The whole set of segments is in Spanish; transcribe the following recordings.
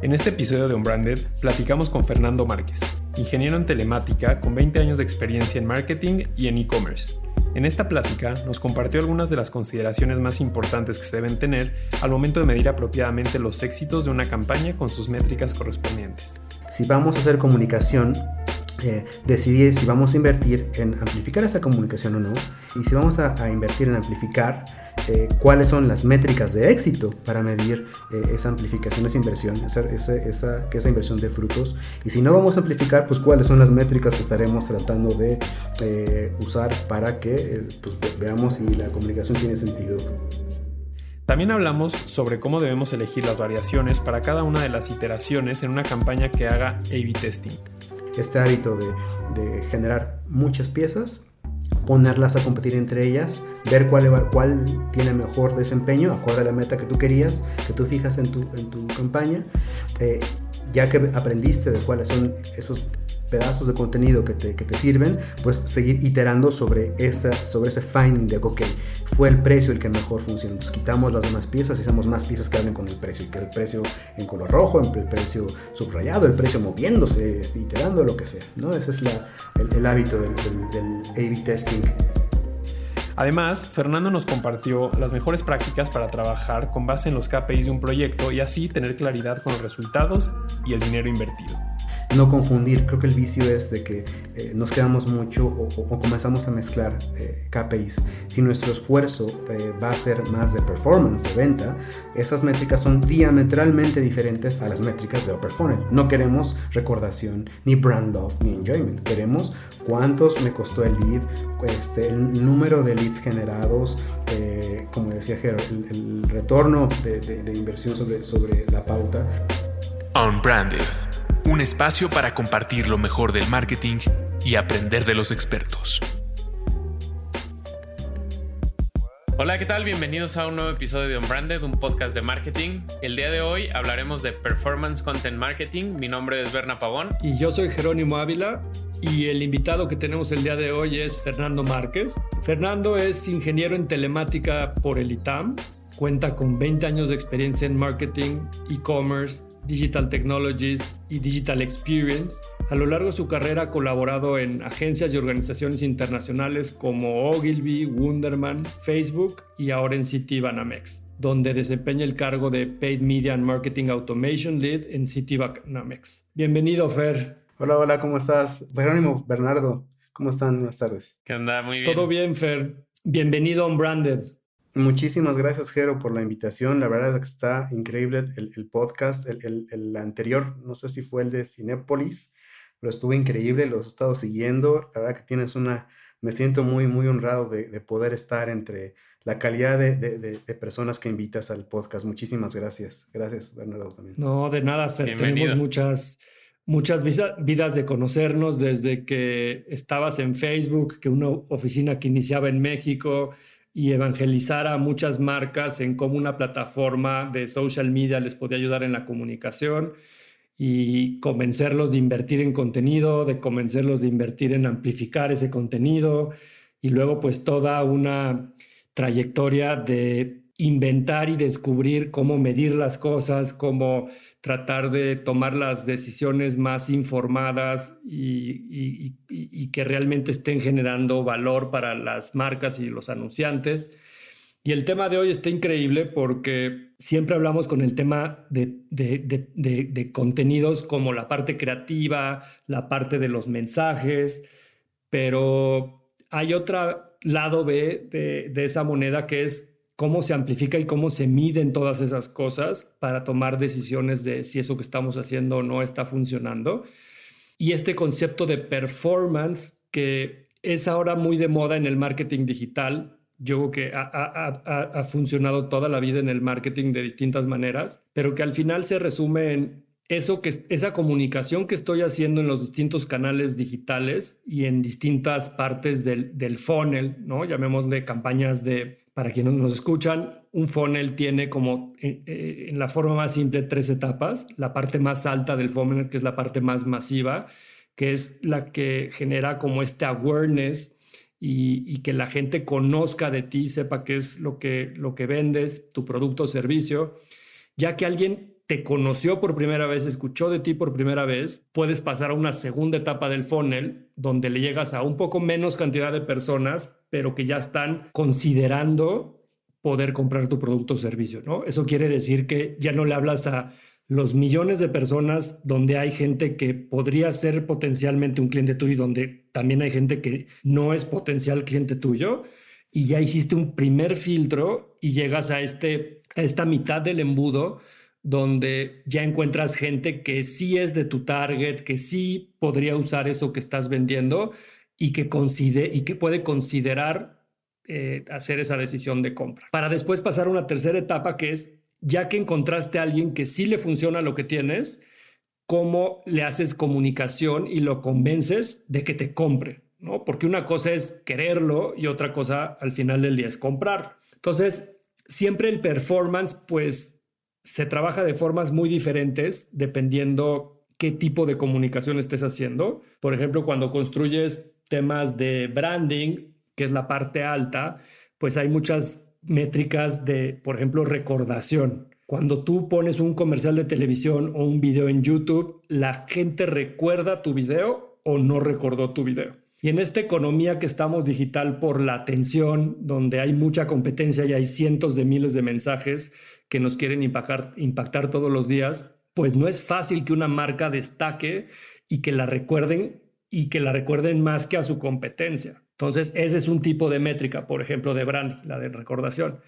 En este episodio de Unbranded platicamos con Fernando Márquez, ingeniero en telemática con 20 años de experiencia en marketing y en e-commerce. En esta plática nos compartió algunas de las consideraciones más importantes que se deben tener al momento de medir apropiadamente los éxitos de una campaña con sus métricas correspondientes. Si vamos a hacer comunicación, eh, decidir si vamos a invertir en amplificar esa comunicación o no y si vamos a, invertir en amplificar eh, cuáles son las métricas de éxito para medir eh, esa amplificación, esa inversión, esa, que esa inversión de frutos y si no vamos a amplificar pues cuáles son las métricas que estaremos tratando de usar para que pues, veamos si la comunicación tiene sentido. También hablamos sobre cómo debemos elegir las variaciones para cada una de las iteraciones en una campaña que haga A-B testing este hábito de, generar muchas piezas, ponerlas a competir entre ellas, ver cuál, cuál tiene mejor desempeño, acorde a la meta que tú querías, que tú fijas en tu, en tu campaña, eh, ya que aprendiste de cuáles son esos pedazos de contenido que te, que te sirven, pues seguir iterando sobre, esa, sobre ese finding de, ok, fue el precio el que mejor funcionó. Entonces quitamos las demás piezas y hacemos más piezas que hablen con el precio. Y que el precio en color rojo, el precio subrayado, el precio moviéndose, iterando, lo que sea. ¿no? Ese es la, el, hábito del, del, del A-B testing. Además, Fernando nos compartió las mejores prácticas para trabajar con base en los KPIs de un proyecto y así tener claridad con los resultados y el dinero invertido no confundir. Creo que el vicio es de que eh, nos quedamos mucho o, comenzamos a mezclar eh, KPIs. Si nuestro esfuerzo eh, va a ser más de performance, de venta, esas métricas son diametralmente diferentes a las métricas de upper funnel. No queremos recordación, ni brand love, ni enjoyment. Queremos cuántos me costó el lead, este, el número de leads generados, como decía Jero, el, retorno de, inversión sobre, sobre la pauta. Unbranded un espacio para compartir lo mejor del marketing y aprender de los expertos. Hola, ¿qué tal? Bienvenidos a un nuevo episodio de Unbranded, un podcast de marketing. El día de hoy hablaremos de Performance Content Marketing. Mi nombre es Berna Pavón. Y yo soy Jerónimo Ávila. Y el invitado que tenemos el día de hoy es Fernando Márquez. Fernando es ingeniero en telemática por el ITAM. Cuenta con 20 años de experiencia en marketing, e-commerce Digital Technologies y Digital Experience. A lo largo de su carrera ha colaborado en agencias y organizaciones internacionales como Ogilvy, Wunderman, Facebook y ahora en Citibanamex, donde desempeña el cargo de Paid Media and Marketing Automation Lead en Citibanamex. Bienvenido, Fer. Hola, hola, ¿cómo estás? Jerónimo, Bernardo, ¿cómo están? Buenas tardes. ¿Qué onda? Muy bien. Todo bien, Fer. Bienvenido a Unbranded. Muchísimas gracias, Jero, por la invitación. La verdad es que está increíble el, podcast. El, anterior, no sé si fue el de Cinépolis, pero estuvo increíble, los he estado siguiendo. La verdad que tienes una, me siento muy, muy honrado de, poder estar entre la calidad de, personas que invitas al podcast. Muchísimas gracias. Gracias, Bernardo, también. No, de nada, Fer. Tenemos muchas, muchas vidas de conocernos desde que estabas en Facebook, que una oficina que iniciaba en México y evangelizar a muchas marcas en cómo una plataforma de social media les podía ayudar en la comunicación y convencerlos de invertir en contenido, de convencerlos de invertir en amplificar ese contenido y luego pues toda una trayectoria de inventar y descubrir cómo medir las cosas, cómo tratar de tomar las decisiones más informadas y, que realmente estén generando valor para las marcas y los anunciantes. Y el tema de hoy está increíble porque siempre hablamos con el tema de, contenidos como la parte creativa, la parte de los mensajes, pero hay otro lado B de esa moneda que es cómo se amplifica y cómo se miden todas esas cosas para tomar decisiones de si eso que estamos haciendo no está funcionando. Y este concepto de performance que es ahora muy de moda en el marketing digital, yo creo que ha, funcionado toda la vida en el marketing de distintas maneras, pero que al final se resume en eso que esa comunicación que estoy haciendo en los distintos canales digitales y en distintas partes del, del funnel, ¿no? Llamémosle campañas de para quienes nos escuchan, un funnel tiene como eh, eh, en, la forma más simple tres etapas. La parte más alta del funnel, que es la parte más masiva, que es la que genera como este awareness y, que la gente conozca de ti, sepa qué es lo que, lo que vendes, tu producto o servicio, ya que alguien te conoció por primera vez, escuchó de ti por primera vez, puedes pasar a una segunda etapa del funnel donde le llegas a un poco menos cantidad de personas, pero que ya están considerando poder comprar tu producto o servicio, ¿no? Eso quiere decir que ya no le hablas a los millones de personas donde hay gente que podría ser potencialmente un cliente tuyo y donde también hay gente que no es potencial cliente tuyo y ya hiciste un primer filtro y llegas a, este, a esta mitad del embudo donde ya encuentras gente que sí es de tu target, que sí podría usar eso que estás vendiendo y que, y que puede considerar eh, hacer esa decisión de compra. Para después pasar a una tercera etapa que es, ya que encontraste a alguien que sí le funciona lo que tienes, cómo le haces comunicación y lo convences de que te compre, ¿no? Porque una cosa es quererlo y otra cosa al final del día es comprar. Entonces, siempre el performance, pues se trabaja de formas muy diferentes dependiendo qué tipo de comunicación estés haciendo. Por ejemplo, cuando construyes temas de branding, que es la parte alta, pues hay muchas métricas de, por ejemplo, recordación. Cuando tú pones un comercial de televisión o un video en YouTube, la gente recuerda tu video o no recordó tu video. Y en esta economía que estamos digital por la atención, donde hay mucha competencia y hay cientos de miles de mensajes que nos quieren impactar, todos los días, pues no es fácil que una marca destaque y que la recuerden y que la recuerden más que a su competencia. Entonces, ese es un tipo de métrica, por ejemplo, de brand, la de recordación.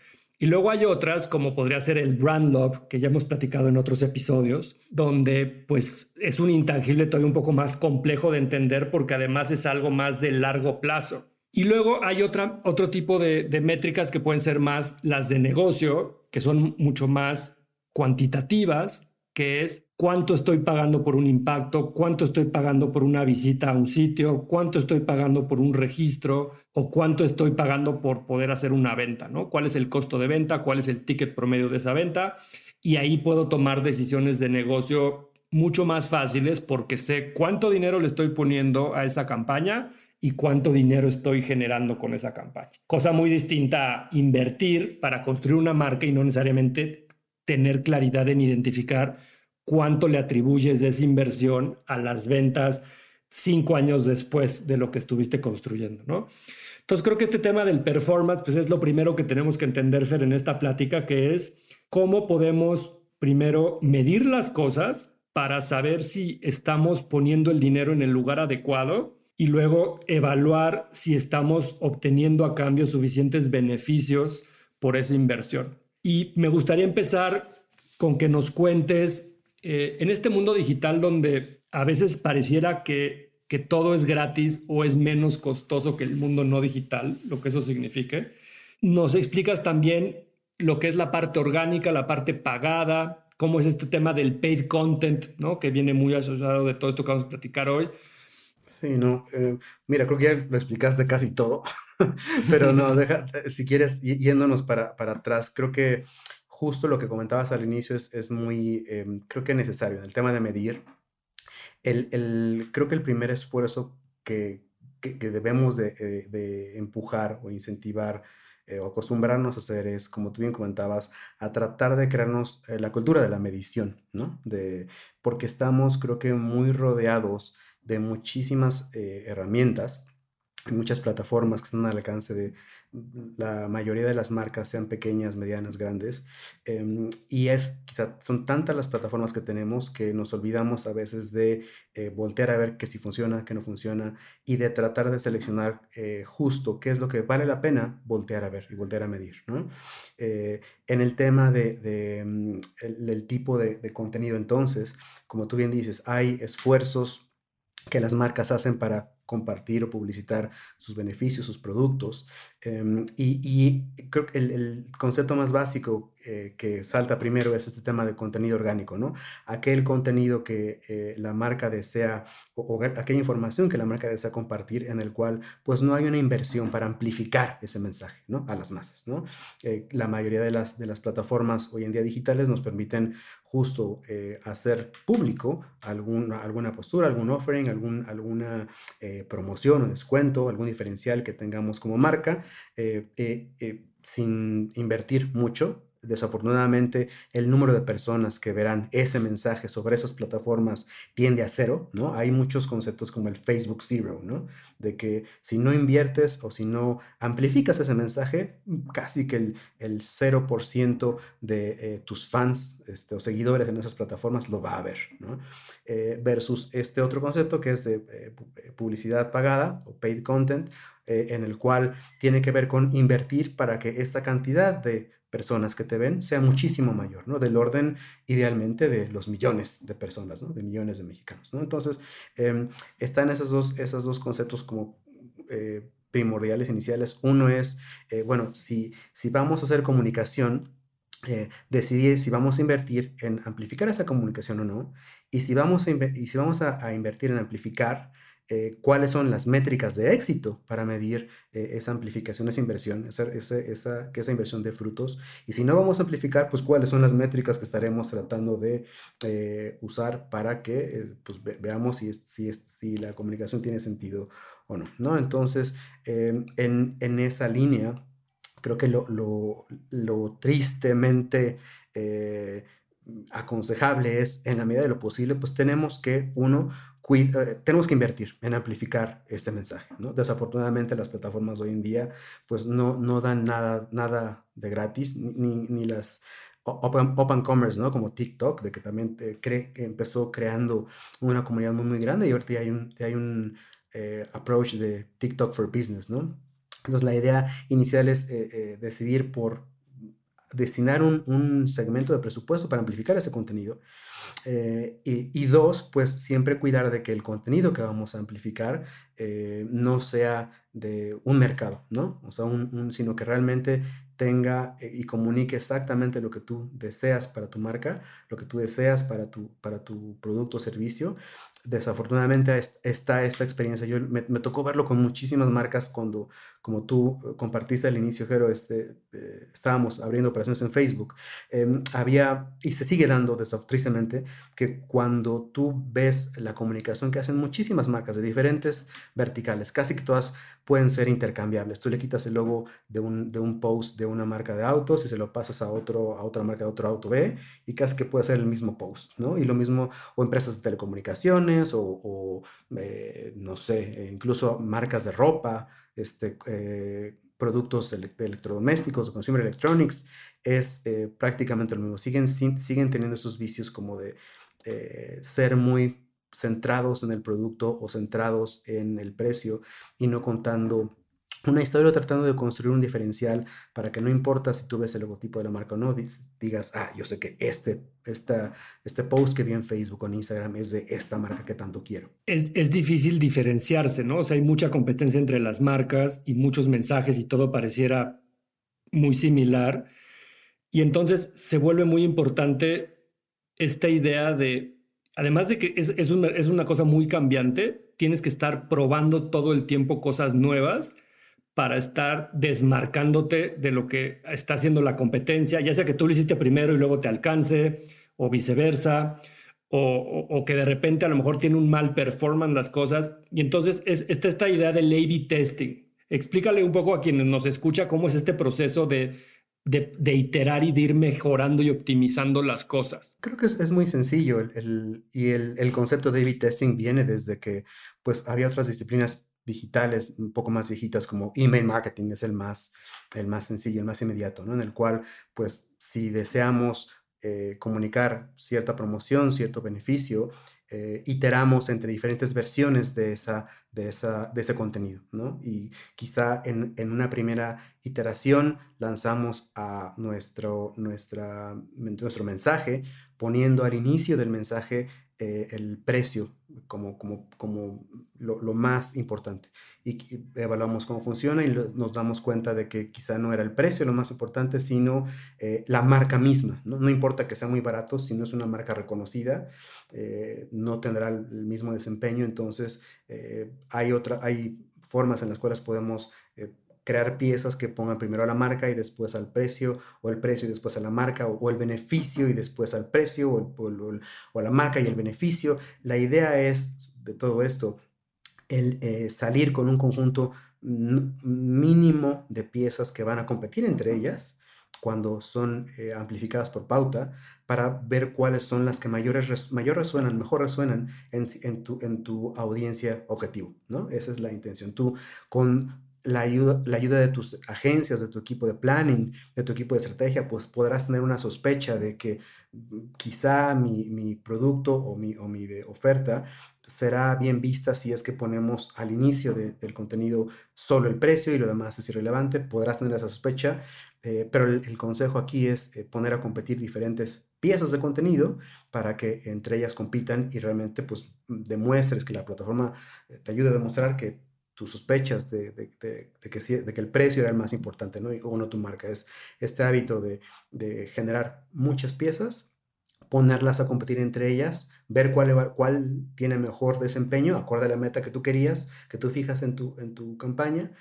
Y luego hay otras, como podría ser el brand love, que ya hemos platicado en otros episodios, donde pues es un intangible todavía un poco más complejo de entender porque además es algo más de largo plazo. Y luego hay otra, otro tipo de, de métricas que pueden ser más las de negocio, que son mucho más cuantitativas, que es cuánto estoy pagando por un impacto, cuánto estoy pagando por una visita a un sitio, cuánto estoy pagando por un registro o cuánto estoy pagando por poder hacer una venta, ¿no? ¿Cuál es el costo de venta? ¿Cuál es el ticket promedio de esa venta? Y ahí puedo tomar decisiones de negocio mucho más fáciles porque sé cuánto dinero le estoy poniendo a esa campaña y cuánto dinero estoy generando con esa campaña. Cosa muy distinta a invertir para construir una marca y no necesariamente tener claridad en identificar cuánto le atribuyes de esa inversión a las ventas cinco años después de lo que estuviste construyendo, ¿no? Entonces creo que este tema del performance, pues es lo primero que tenemos que entender, Fer, en esta plática, que es cómo podemos primero medir las cosas para saber si estamos poniendo el dinero en el lugar adecuado y luego evaluar si estamos obteniendo a cambio suficientes beneficios por esa inversión. Y me gustaría empezar con que nos cuentes, eh, en este mundo digital donde a veces pareciera que, que todo es gratis o es menos costoso que el mundo no digital, lo que eso signifique, nos explicas también lo que es la parte orgánica, la parte pagada, cómo es este tema del paid content, ¿no? que viene muy asociado de todo esto que vamos a platicar hoy. Sí, no. Eh, mira, creo que ya lo explicaste casi todo, pero no, deja, eh, si quieres, yéndonos para, para atrás, creo que justo lo que comentabas al inicio es, es muy, em, creo que necesario. En el tema de medir, el, el, creo que el primer esfuerzo que, que, debemos de, eh, de, empujar o incentivar o acostumbrarnos a hacer es, como tú bien comentabas, a tratar de crearnos la cultura de la medición, ¿no? De, porque estamos, creo que, muy rodeados de muchísimas eh, herramientas, muchas plataformas que están al alcance de la mayoría de las marcas, sean pequeñas, medianas, grandes. Em, y es, quizá, son tantas las plataformas que tenemos que nos olvidamos a veces de eh, voltear a ver que si funciona, que no funciona, y de tratar de seleccionar eh, justo qué es lo que vale la pena voltear a ver y voltear a medir. en el tema del de, el, tipo de, de contenido, entonces, como tú bien dices, hay esfuerzos que las marcas hacen para compartir o publicitar sus beneficios, sus productos. Em, y, creo que el, concepto más básico eh, que salta primero es este tema de contenido orgánico, ¿no? Aquel contenido que eh, la marca desea o, aquella información que la marca desea compartir en el cual pues no hay una inversión para amplificar ese mensaje, ¿no? A las masas, ¿no? Eh, la mayoría de las, de las plataformas hoy en día digitales nos permiten justo hacer público alguna, alguna postura, algún offering, algún, alguna promoción o descuento, algún diferencial que tengamos como marca, eh, eh, eh, sin invertir mucho desafortunadamente el número de personas que verán ese mensaje sobre esas plataformas tiende a cero, ¿no? Hay muchos conceptos como el Facebook Zero, ¿no? De que si no inviertes o si no amplificas ese mensaje, casi que el, el 0% de eh, tus fans este, o seguidores en esas plataformas lo va a ver, ¿no? Eh, versus este otro concepto que es de eh, publicidad pagada o paid content, en el cual tiene que ver con invertir para que esta cantidad de personas que te ven sea muchísimo mayor, ¿no? Del orden, idealmente, de los millones de personas. De millones de mexicanos, ¿no? Entonces, em, están esos dos, esos dos conceptos como eh, primordiales iniciales. Uno es, eh, bueno, si, si vamos a hacer comunicación, eh, decidir si vamos a invertir en amplificar esa comunicación o no, y si vamos a invertir en amplificar, eh, cuáles son las métricas de éxito para medir eh, esa amplificación, esa inversión, esa, esa, que esa inversión de frutos. Y si no vamos a amplificar, pues cuáles son las métricas que estaremos tratando de eh, usar para que pues, veamos si, si, si, la comunicación tiene sentido o no. ¿no? Entonces, em, en, en, esa línea, creo que lo, lo, lo tristemente aconsejable es, en la medida de lo posible, pues tenemos que, uno, tenemos que invertir en amplificar este mensaje. ¿no? Desafortunadamente las plataformas hoy en día pues no, no dan nada, nada de gratis, ni, ni las open, open, commerce, ¿no? como TikTok, de que también cree, que empezó creando una comunidad muy, muy grande y ahorita hay un, hay un eh, approach de TikTok for Business. ¿no? Entonces la idea inicial es eh, decidir por destinar un, un segmento de presupuesto para amplificar ese contenido eh, y, dos, pues siempre cuidar de que el contenido que vamos a amplificar eh, no sea de un mercado, ¿no? O sea, un, sino que realmente tenga eh, y comunique exactamente lo que tú deseas para tu marca, lo que tú deseas para tu, para tu producto o servicio desafortunadamente está esta experiencia. Yo me, tocó verlo con muchísimas marcas cuando, como tú eh, compartiste al inicio, Jero, este, eh, estábamos abriendo operaciones en Facebook. Em, había, y se sigue dando tristemente, que cuando tú ves la comunicación que hacen muchísimas marcas de diferentes verticales, casi que todas pueden ser intercambiables. Tú le quitas el logo de un, de un post de una marca de autos y se lo pasas a, otro, a otra marca de otro auto B y casi que puede ser el mismo post, ¿no? Y lo mismo, o empresas de telecomunicaciones o, eh, no sé, e incluso marcas de ropa, este, eh, productos de, electrodomésticos o consumer electronics, es eh, prácticamente lo mismo. Siguen, siguen teniendo esos vicios como de ser muy centrados en el producto o centrados en el precio y no contando una historia o tratando de construir un diferencial para que no importa si tú ves el logotipo de la marca o no, digas, ah, yo sé que este, esta, este post que vi en Facebook o en Instagram es de esta marca que tanto quiero. Es, es difícil diferenciarse, ¿no? O sea, hay mucha competencia entre las marcas y muchos mensajes y todo pareciera muy similar. Y entonces se vuelve muy importante esta idea de además de que es, una, cosa muy cambiante, tienes que estar probando todo el tiempo cosas nuevas para estar desmarcándote de lo que está haciendo la competencia, ya sea que tú lo hiciste primero y luego te alcance, o viceversa, o, que de repente a lo mejor tiene un mal performance las cosas. Y entonces es, está esta idea del A-B testing. Explícale un poco a quienes nos escucha cómo es este proceso de de, iterar y de ir mejorando y optimizando las cosas? Creo que es, muy sencillo el, y el, concepto de A-B testing viene desde que pues había otras disciplinas digitales un poco más viejitas como email marketing es el más, el más sencillo, el más inmediato, ¿no? En el cual pues si deseamos eh, comunicar cierta promoción, cierto beneficio, eh, iteramos entre diferentes versiones de, esa, de, esa, de ese contenido, ¿no? Y quizá en, en, una primera iteración lanzamos a nuestro, nuestra, nuestro mensaje poniendo al inicio del mensaje eh, el precio como, como, como lo, más importante. Y, evaluamos cómo funciona y nos damos cuenta de que quizá no era el precio lo más importante, sino eh, la marca misma. ¿no? ¿no? importa que sea muy barato, si no es una marca reconocida, eh, no tendrá el mismo desempeño. Entonces, hay, otra, hay formas en las cuales podemos crear piezas que pongan primero a la marca y después al precio, o el precio y después a la marca, o, el beneficio y después al precio, o, a la marca y el beneficio. La idea es de todo esto, el eh, salir con un conjunto mínimo de piezas que van a competir entre ellas, cuando son eh, amplificadas por pauta para ver cuáles son las que mayores mayor resuenan, mejor resuenan en, en, tu, en tu audiencia objetivo, ¿no? Esa es la intención. Tú con la ayuda, la ayuda de tus agencias, de tu equipo de planning, de tu equipo de estrategia, pues podrás tener una sospecha de que mm, quizá mi, mi producto o mi, o mi de oferta será bien vista si es que ponemos al inicio del contenido solo el precio y lo demás es irrelevante. Podrás tener esa sospecha, eh, pero el, consejo aquí es eh, poner a competir diferentes piezas de contenido para que entre ellas compitan y realmente pues demuestres que la plataforma eh, te ayude a demostrar que tus sospechas de, que, el precio era el más importante, ¿no? O no tu marca. Es este hábito de, generar muchas piezas, ponerlas a competir entre ellas, ver cuál, tiene mejor desempeño, acorde a la meta que tú querías, que tú fijas en tu, en tu campaña.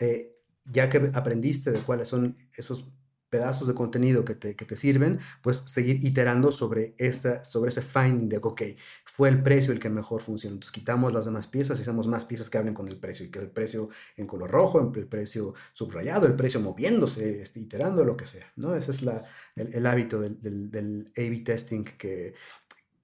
Eh, ya que aprendiste de cuáles son esos pedazos de contenido que te, que te sirven, pues seguir iterando sobre, esa, sobre ese finding de, ok, fue el precio el que mejor funciona. Entonces quitamos las demás piezas y hacemos más piezas que hablen con el precio, y que el precio en color rojo, el precio subrayado, el precio moviéndose, este, iterando, lo que sea, ¿no? Ese es la, el, el hábito del, del, del A-B testing que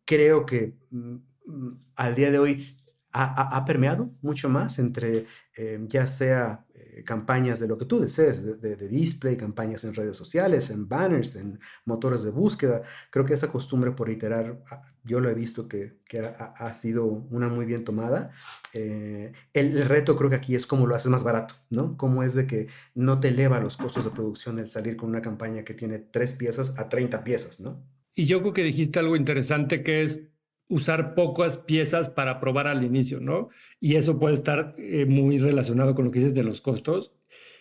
creo que mm, mm, al día de hoy ha, ha, permeado mucho más entre eh, ya sea campañas de lo que tú desees, de, display, campañas en redes sociales, en banners, en motores de búsqueda. Creo que esa costumbre por iterar, ah, yo lo he visto que, que ha, sido una muy bien tomada. Eh, el, reto creo que aquí es cómo lo haces más barato, ¿no? Cómo es de que no te eleva los costos de producción el salir con una campaña que tiene tres piezas a 30 piezas, ¿no? Y yo creo que dijiste algo interesante que es usar pocas piezas para probar al inicio, ¿no? Y eso puede estar eh, muy relacionado con lo que dices de los costos.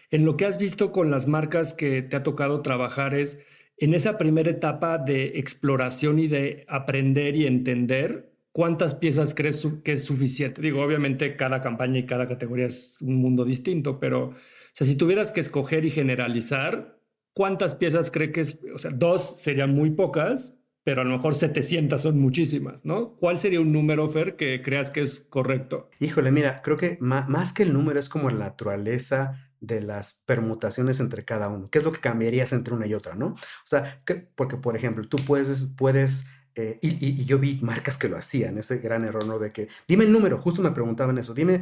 En lo que has visto con las marcas que te ha tocado trabajar es en esa primera etapa de exploración y de aprender y entender, ¿cuántas piezas crees que es suficiente? Digo, obviamente cada campaña y cada categoría es un mundo distinto, pero o sea, si tuvieras que escoger y generalizar, ¿cuántas piezas cree que es? O sea, dos serían muy pocas, pero a lo mejor 700 son muchísimas, ¿no? ¿Cuál sería un número, Fer, que creas que es correcto? Híjole, mira, creo que más, que el número es como la naturaleza de las permutaciones entre cada uno. ¿Qué es lo que cambiarías entre una y otra, no? O sea, porque, por ejemplo, tú puedes, puedes eh, y, y, yo vi marcas que lo hacían, ese gran error, ¿no? De que, dime el número, justo me preguntaban eso, dime,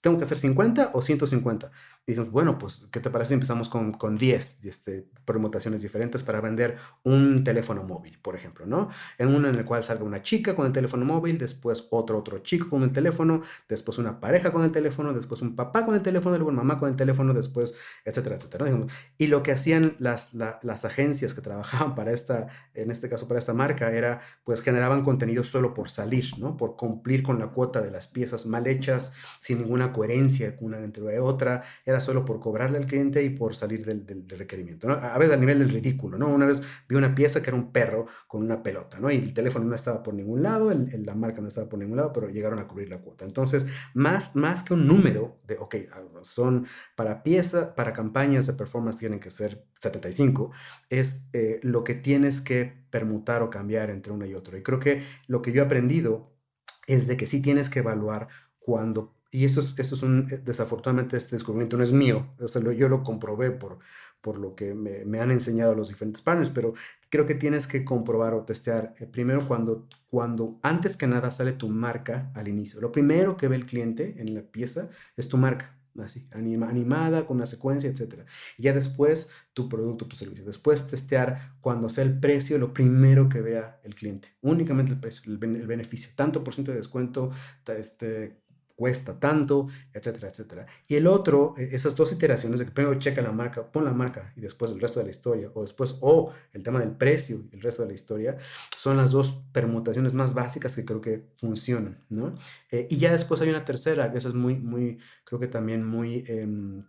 ¿tengo que hacer 50 o 150? Y decimos, bueno, pues, ¿qué te parece empezamos con, con 10 este, permutaciones diferentes para vender un teléfono móvil, por ejemplo, ¿no? En uno en el cual salga una chica con el teléfono móvil, después otro, otro chico con el teléfono, después una pareja con el teléfono, después un papá con el teléfono, luego una mamá con el teléfono, después, etcétera, etcétera. Y lo que hacían las, las agencias que trabajaban para esta, en este caso para esta marca, era, pues, generaban contenido solo por salir, ¿no? Por cumplir con la cuota de las piezas mal hechas, sin ninguna coherencia una dentro de otra, era solo por cobrarle al cliente y por salir del, del, requerimiento, ¿no? A veces a nivel del ridículo, ¿no? Una vez vi una pieza que era un perro con una pelota, ¿no? Y el teléfono no estaba por ningún lado, el, la marca no estaba por ningún lado, pero llegaron a cubrir la cuota. Entonces, más, más que un número de, ok, son para pieza, para campañas de performance tienen que ser 75, es eh, lo que tienes que permutar o cambiar entre uno y otro. Y creo que lo que yo he aprendido es de que sí tienes que evaluar cuando y eso es, eso es un, eh, desafortunadamente este descubrimiento no es mío, o sea, yo lo comprobé por, por lo que me, me, han enseñado los diferentes partners, pero creo que tienes que comprobar o testear eh, primero cuando, cuando antes que nada sale tu marca al inicio. Lo primero que ve el cliente en la pieza es tu marca, así, anima, animada, con una secuencia, etc. Y ya después tu producto, tu servicio. Después testear cuando sea el precio, lo primero que vea el cliente. Únicamente el precio, el, el beneficio, tanto por ciento de descuento, este, cuesta tanto, etcétera, etcétera. Y el otro, e, esas dos iteraciones de que primero checa la marca, pon la marca y después el resto de la historia, o después, o el tema del precio y el resto de la historia, son las dos permutaciones más básicas que creo que funcionan, ¿no? Eh, y ya después hay una tercera, que esa es muy, muy, creo que también muy... Em,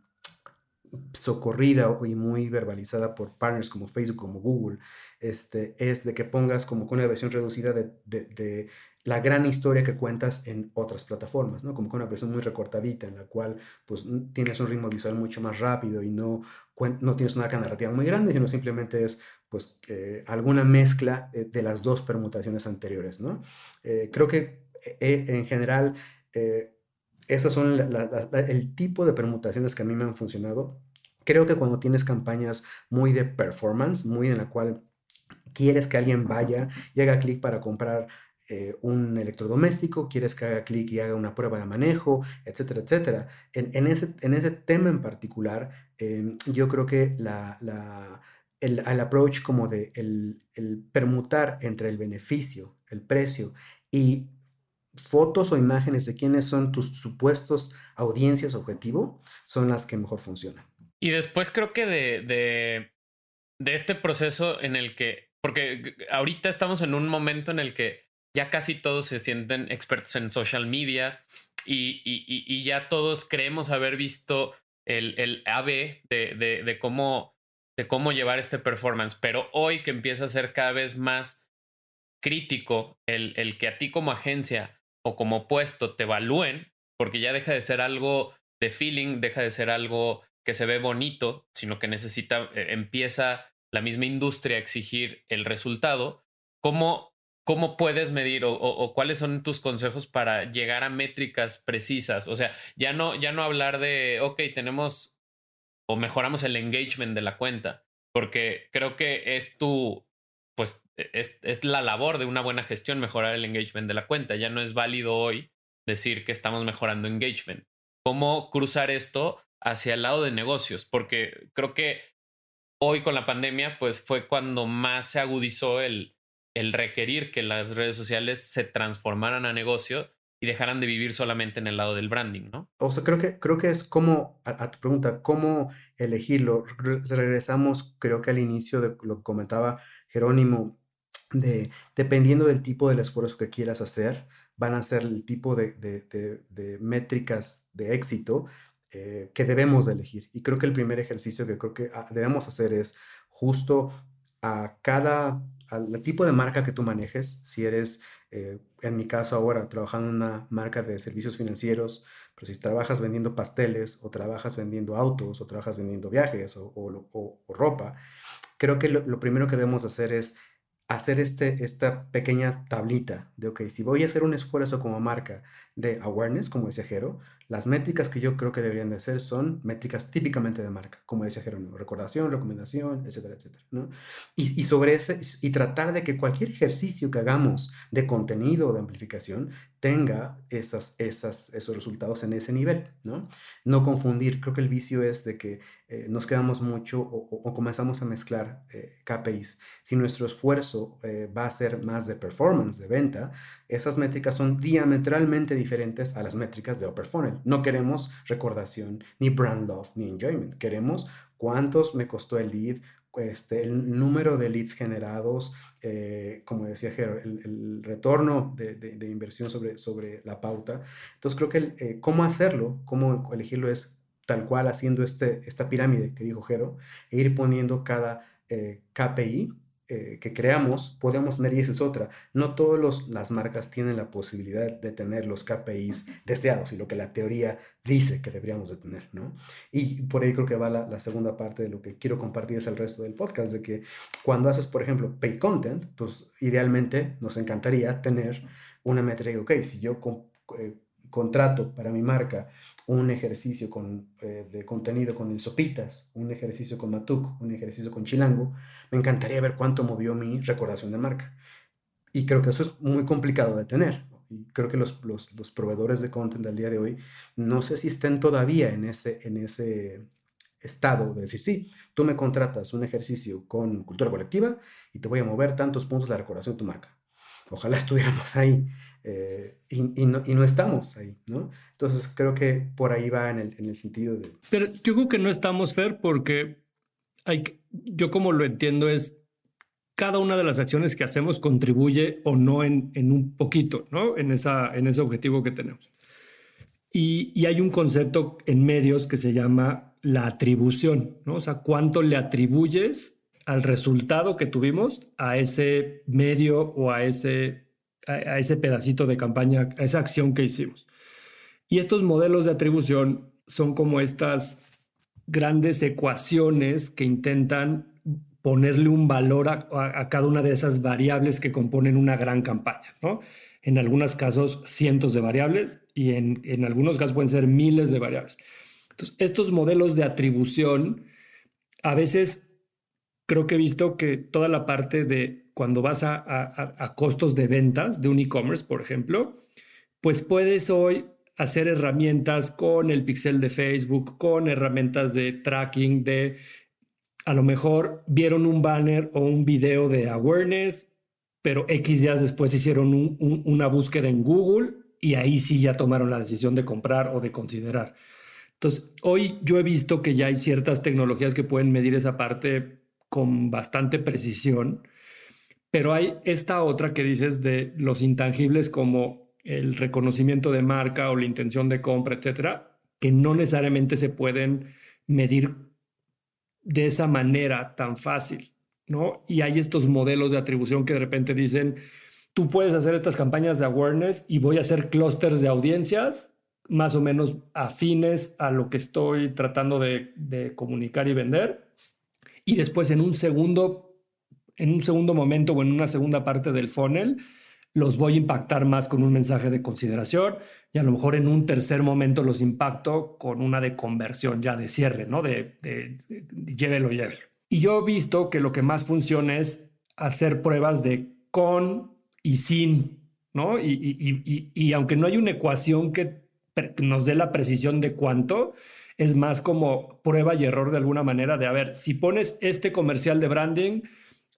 socorrida y muy verbalizada por partners como Facebook, como Google, este, es de que pongas como con una versión reducida de, de la gran historia que cuentas en otras plataformas, ¿no? Como con una versión muy recortadita en la cual pues tienes un ritmo visual mucho más rápido y no, no tienes una arca narrativa muy grande, sino simplemente es pues eh, alguna mezcla eh, de las dos permutaciones anteriores, ¿no? Eh, creo que en general esos son el tipo de permutaciones que a mí me han funcionado Creo que cuando tienes campañas muy de performance, muy en la cual quieres que alguien vaya y haga clic para comprar eh, un electrodoméstico, quieres que haga clic y haga una prueba de manejo, etcétera, etcétera. En, ese, en ese, tema en particular, em, yo creo que la, el, approach como de el, el, permutar entre el beneficio, el precio y fotos o imágenes de quiénes son tus supuestos audiencias objetivo son las que mejor funcionan. Y después creo que de, de, de este proceso en el que, porque ahorita estamos en un momento en el que ya casi todos se sienten expertos en social media y, y, ya todos creemos haber visto el, el AB de, de, de, cómo, de cómo llevar este performance, pero hoy que empieza a ser cada vez más crítico el, el que a ti como agencia o como puesto te evalúen, porque ya deja de ser algo de feeling, deja de ser algo que se ve bonito, sino que necesita, eh, empieza la misma industria a exigir el resultado, ¿cómo, cómo puedes medir o, cuáles son tus consejos para llegar a métricas precisas? O sea, ya no, ya no hablar de, ok, tenemos o mejoramos el engagement de la cuenta, porque creo que es tu, pues e, es, es la labor de una buena gestión mejorar el engagement de la cuenta. Ya no es válido hoy decir que estamos mejorando engagement. ¿Cómo cruzar esto hacia el lado de negocios, porque creo que hoy con la pandemia, pues fue cuando más se agudizó el, el requerir que las redes sociales se transformaran a negocio y dejaran de vivir solamente en el lado del branding, ¿no? O sea, creo que, creo que es como, a, tu pregunta, ¿cómo elegirlo? regresamos, creo que al inicio de lo que comentaba Jerónimo, de dependiendo del tipo del esfuerzo que quieras hacer, van a ser el tipo de, de, de métricas de éxito eh, que debemos de elegir. Y creo que el primer ejercicio que creo que ah, debemos hacer es justo a cada, al tipo de marca que tú manejes, si eres, eh, en mi caso ahora, trabajando en una marca de servicios financieros, pero si trabajas vendiendo pasteles o trabajas vendiendo autos o trabajas vendiendo viajes o, ropa, creo que lo, primero que debemos hacer es hacer este, esta pequeña tablita de, ok, si voy a hacer un esfuerzo como marca de awareness, como decía Jero, las métricas que yo creo que deberían de ser son métricas típicamente de marca, como decía Jerónimo, recordación, recomendación, etcétera, etcétera, ¿no? Y, y, sobre ese, y tratar de que cualquier ejercicio que hagamos de contenido o de amplificación tenga esas, esas, esos resultados en ese nivel, ¿no? No confundir, creo que el vicio es de que eh, nos quedamos mucho o, comenzamos a mezclar eh, KPIs. Si nuestro esfuerzo eh, va a ser más de performance, de venta, esas métricas son diametralmente diferentes a las métricas de upper funnel. No queremos recordación, ni brand love, ni enjoyment. Queremos cuántos me costó el lead, este, el número de leads generados, eh, como decía Jero, el, retorno de, inversión sobre, sobre la pauta. Entonces creo que eh, cómo hacerlo, cómo elegirlo es tal cual haciendo este, esta pirámide que dijo Jero, e ir poniendo cada eh, KPI eh, que creamos podemos tener, y esa es otra, no todas las marcas tienen la posibilidad de tener los KPIs deseados y lo que la teoría dice que deberíamos de tener, ¿no? Y por ahí creo que va la, segunda parte de lo que quiero compartir es el resto del podcast, de que cuando haces, por ejemplo, paid content, pues idealmente nos encantaría tener una métrica, ok, si yo... Eh, contrato para mi marca un ejercicio con, eh, de contenido con el Sopitas, un ejercicio con Matuk, un ejercicio con Chilango, me encantaría ver cuánto movió mi recordación de marca. Y creo que eso es muy complicado de tener. Y creo que los, los, los proveedores de content del día de hoy no sé si todavía en ese, en ese estado de decir, sí, tú me contratas un ejercicio con cultura colectiva y te voy a mover tantos puntos la recordación de tu marca. Ojalá estuviéramos ahí. Eh, y, no, y, no, estamos ahí, ¿no? Entonces creo que por ahí va en el, en el sentido de... Pero yo creo que no estamos, Fer, porque hay, yo como lo entiendo es cada una de las acciones que hacemos contribuye o no en, en un poquito, ¿no? En, esa, en ese objetivo que tenemos. Y, y, hay un concepto en medios que se llama la atribución, ¿no? O sea, cuánto le atribuyes al resultado que tuvimos a ese medio o a ese a, ese pedacito de campaña, a esa acción que hicimos. Y estos modelos de atribución son como estas grandes ecuaciones que intentan ponerle un valor a, cada una de esas variables que componen una gran campaña, ¿no? En algunos casos cientos de variables y en, en algunos casos pueden ser miles de variables. Entonces, estos modelos de atribución a veces creo que he visto que toda la parte de cuando vas a, costos de ventas de un e-commerce, por ejemplo, pues puedes hoy hacer herramientas con el pixel de Facebook, con herramientas de tracking, de a lo mejor vieron un banner o un video de awareness, pero X días después hicieron una búsqueda en Google y ahí sí ya tomaron la decisión de comprar o de considerar. Entonces, hoy yo he visto que ya hay ciertas tecnologías que pueden medir esa parte con bastante precisión, pero hay esta otra que dices de los intangibles como el reconocimiento de marca o la intención de compra, etcétera, que no necesariamente se pueden medir de esa manera tan fácil, ¿no? Y hay estos modelos de atribución que de repente dicen, tú puedes hacer estas campañas de awareness y voy a hacer clústeres de audiencias más o menos afines a lo que estoy tratando de, de comunicar y vender y después en un segundo, en un segundo momento o en una segunda parte del funnel, los voy a impactar más con un mensaje de consideración y a lo mejor en un tercer momento los impacto con una de conversión ya de cierre, ¿no? De, de, llévelo, llévelo. Y yo he visto que lo que más funciona es hacer pruebas de con y sin, ¿no? Y, y, y, y aunque no hay una ecuación que nos dé la precisión de cuánto, es más como prueba y error de alguna manera de, a ver, si pones este comercial de branding,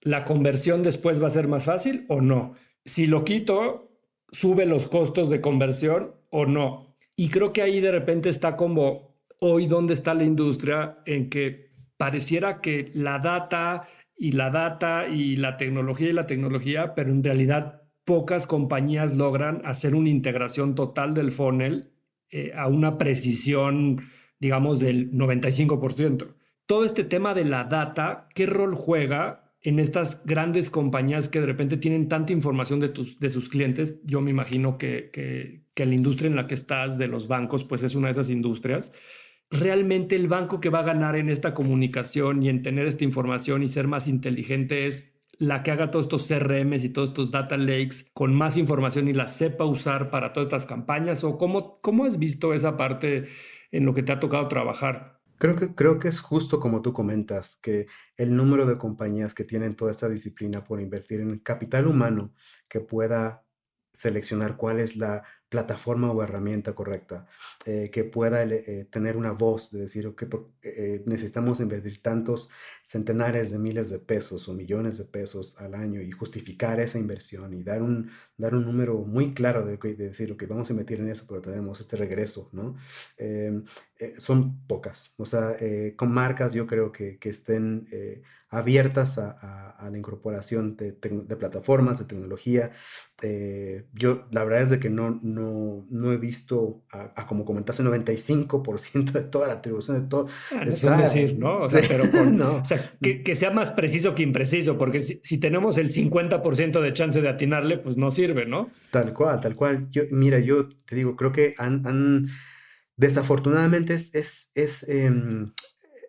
la conversión después va a ser más fácil o no. Si lo quito, sube los costos de conversión o no. Y creo que ahí de repente está como hoy donde está la industria en que pareciera que la data y la data y la tecnología y la tecnología, pero en realidad pocas compañías logran hacer una integración total del funnel eh, a una precisión digamos, del 95%. Todo este tema de la data, ¿qué rol juega en estas grandes compañías que de repente tienen tanta información de, tus, de sus clientes? Yo me imagino que, que, que la industria en la que estás, de los bancos, pues es una de esas industrias. Realmente el banco que va a ganar en esta comunicación y en tener esta información y ser más inteligente es la que haga todos estos CRMs y todos estos data lakes con más información y la sepa usar para todas estas campañas? ¿O cómo, cómo has visto esa parte en lo que te ha tocado trabajar. Creo que, creo que es justo como tú comentas, que el número de compañías que tienen toda esta disciplina por invertir en capital humano que pueda seleccionar cuál es la plataforma o herramienta correcta, eh, que pueda eh, tener una voz de decir, que eh, necesitamos invertir tantos centenares de miles de pesos o millones de pesos al año y justificar esa inversión y dar un, dar un número muy claro de, de decir, ok, vamos a invertir en eso, pero tenemos este regreso, ¿no? son pocas. O sea, con marcas yo creo que, que estén abiertas a, la incorporación de, plataformas, de tecnología. Eh, yo la verdad es de que no, no, no he visto, a, como comentaste, 95% de toda la atribución de todo. Ah, es decir, ¿no? O sea, pero o sea, que, sea más preciso que impreciso, porque si, tenemos el 50% de chance de atinarle, pues no sirve, ¿no? Tal cual, tal cual. Yo, mira, yo te digo, creo que han, desafortunadamente es, es, es em,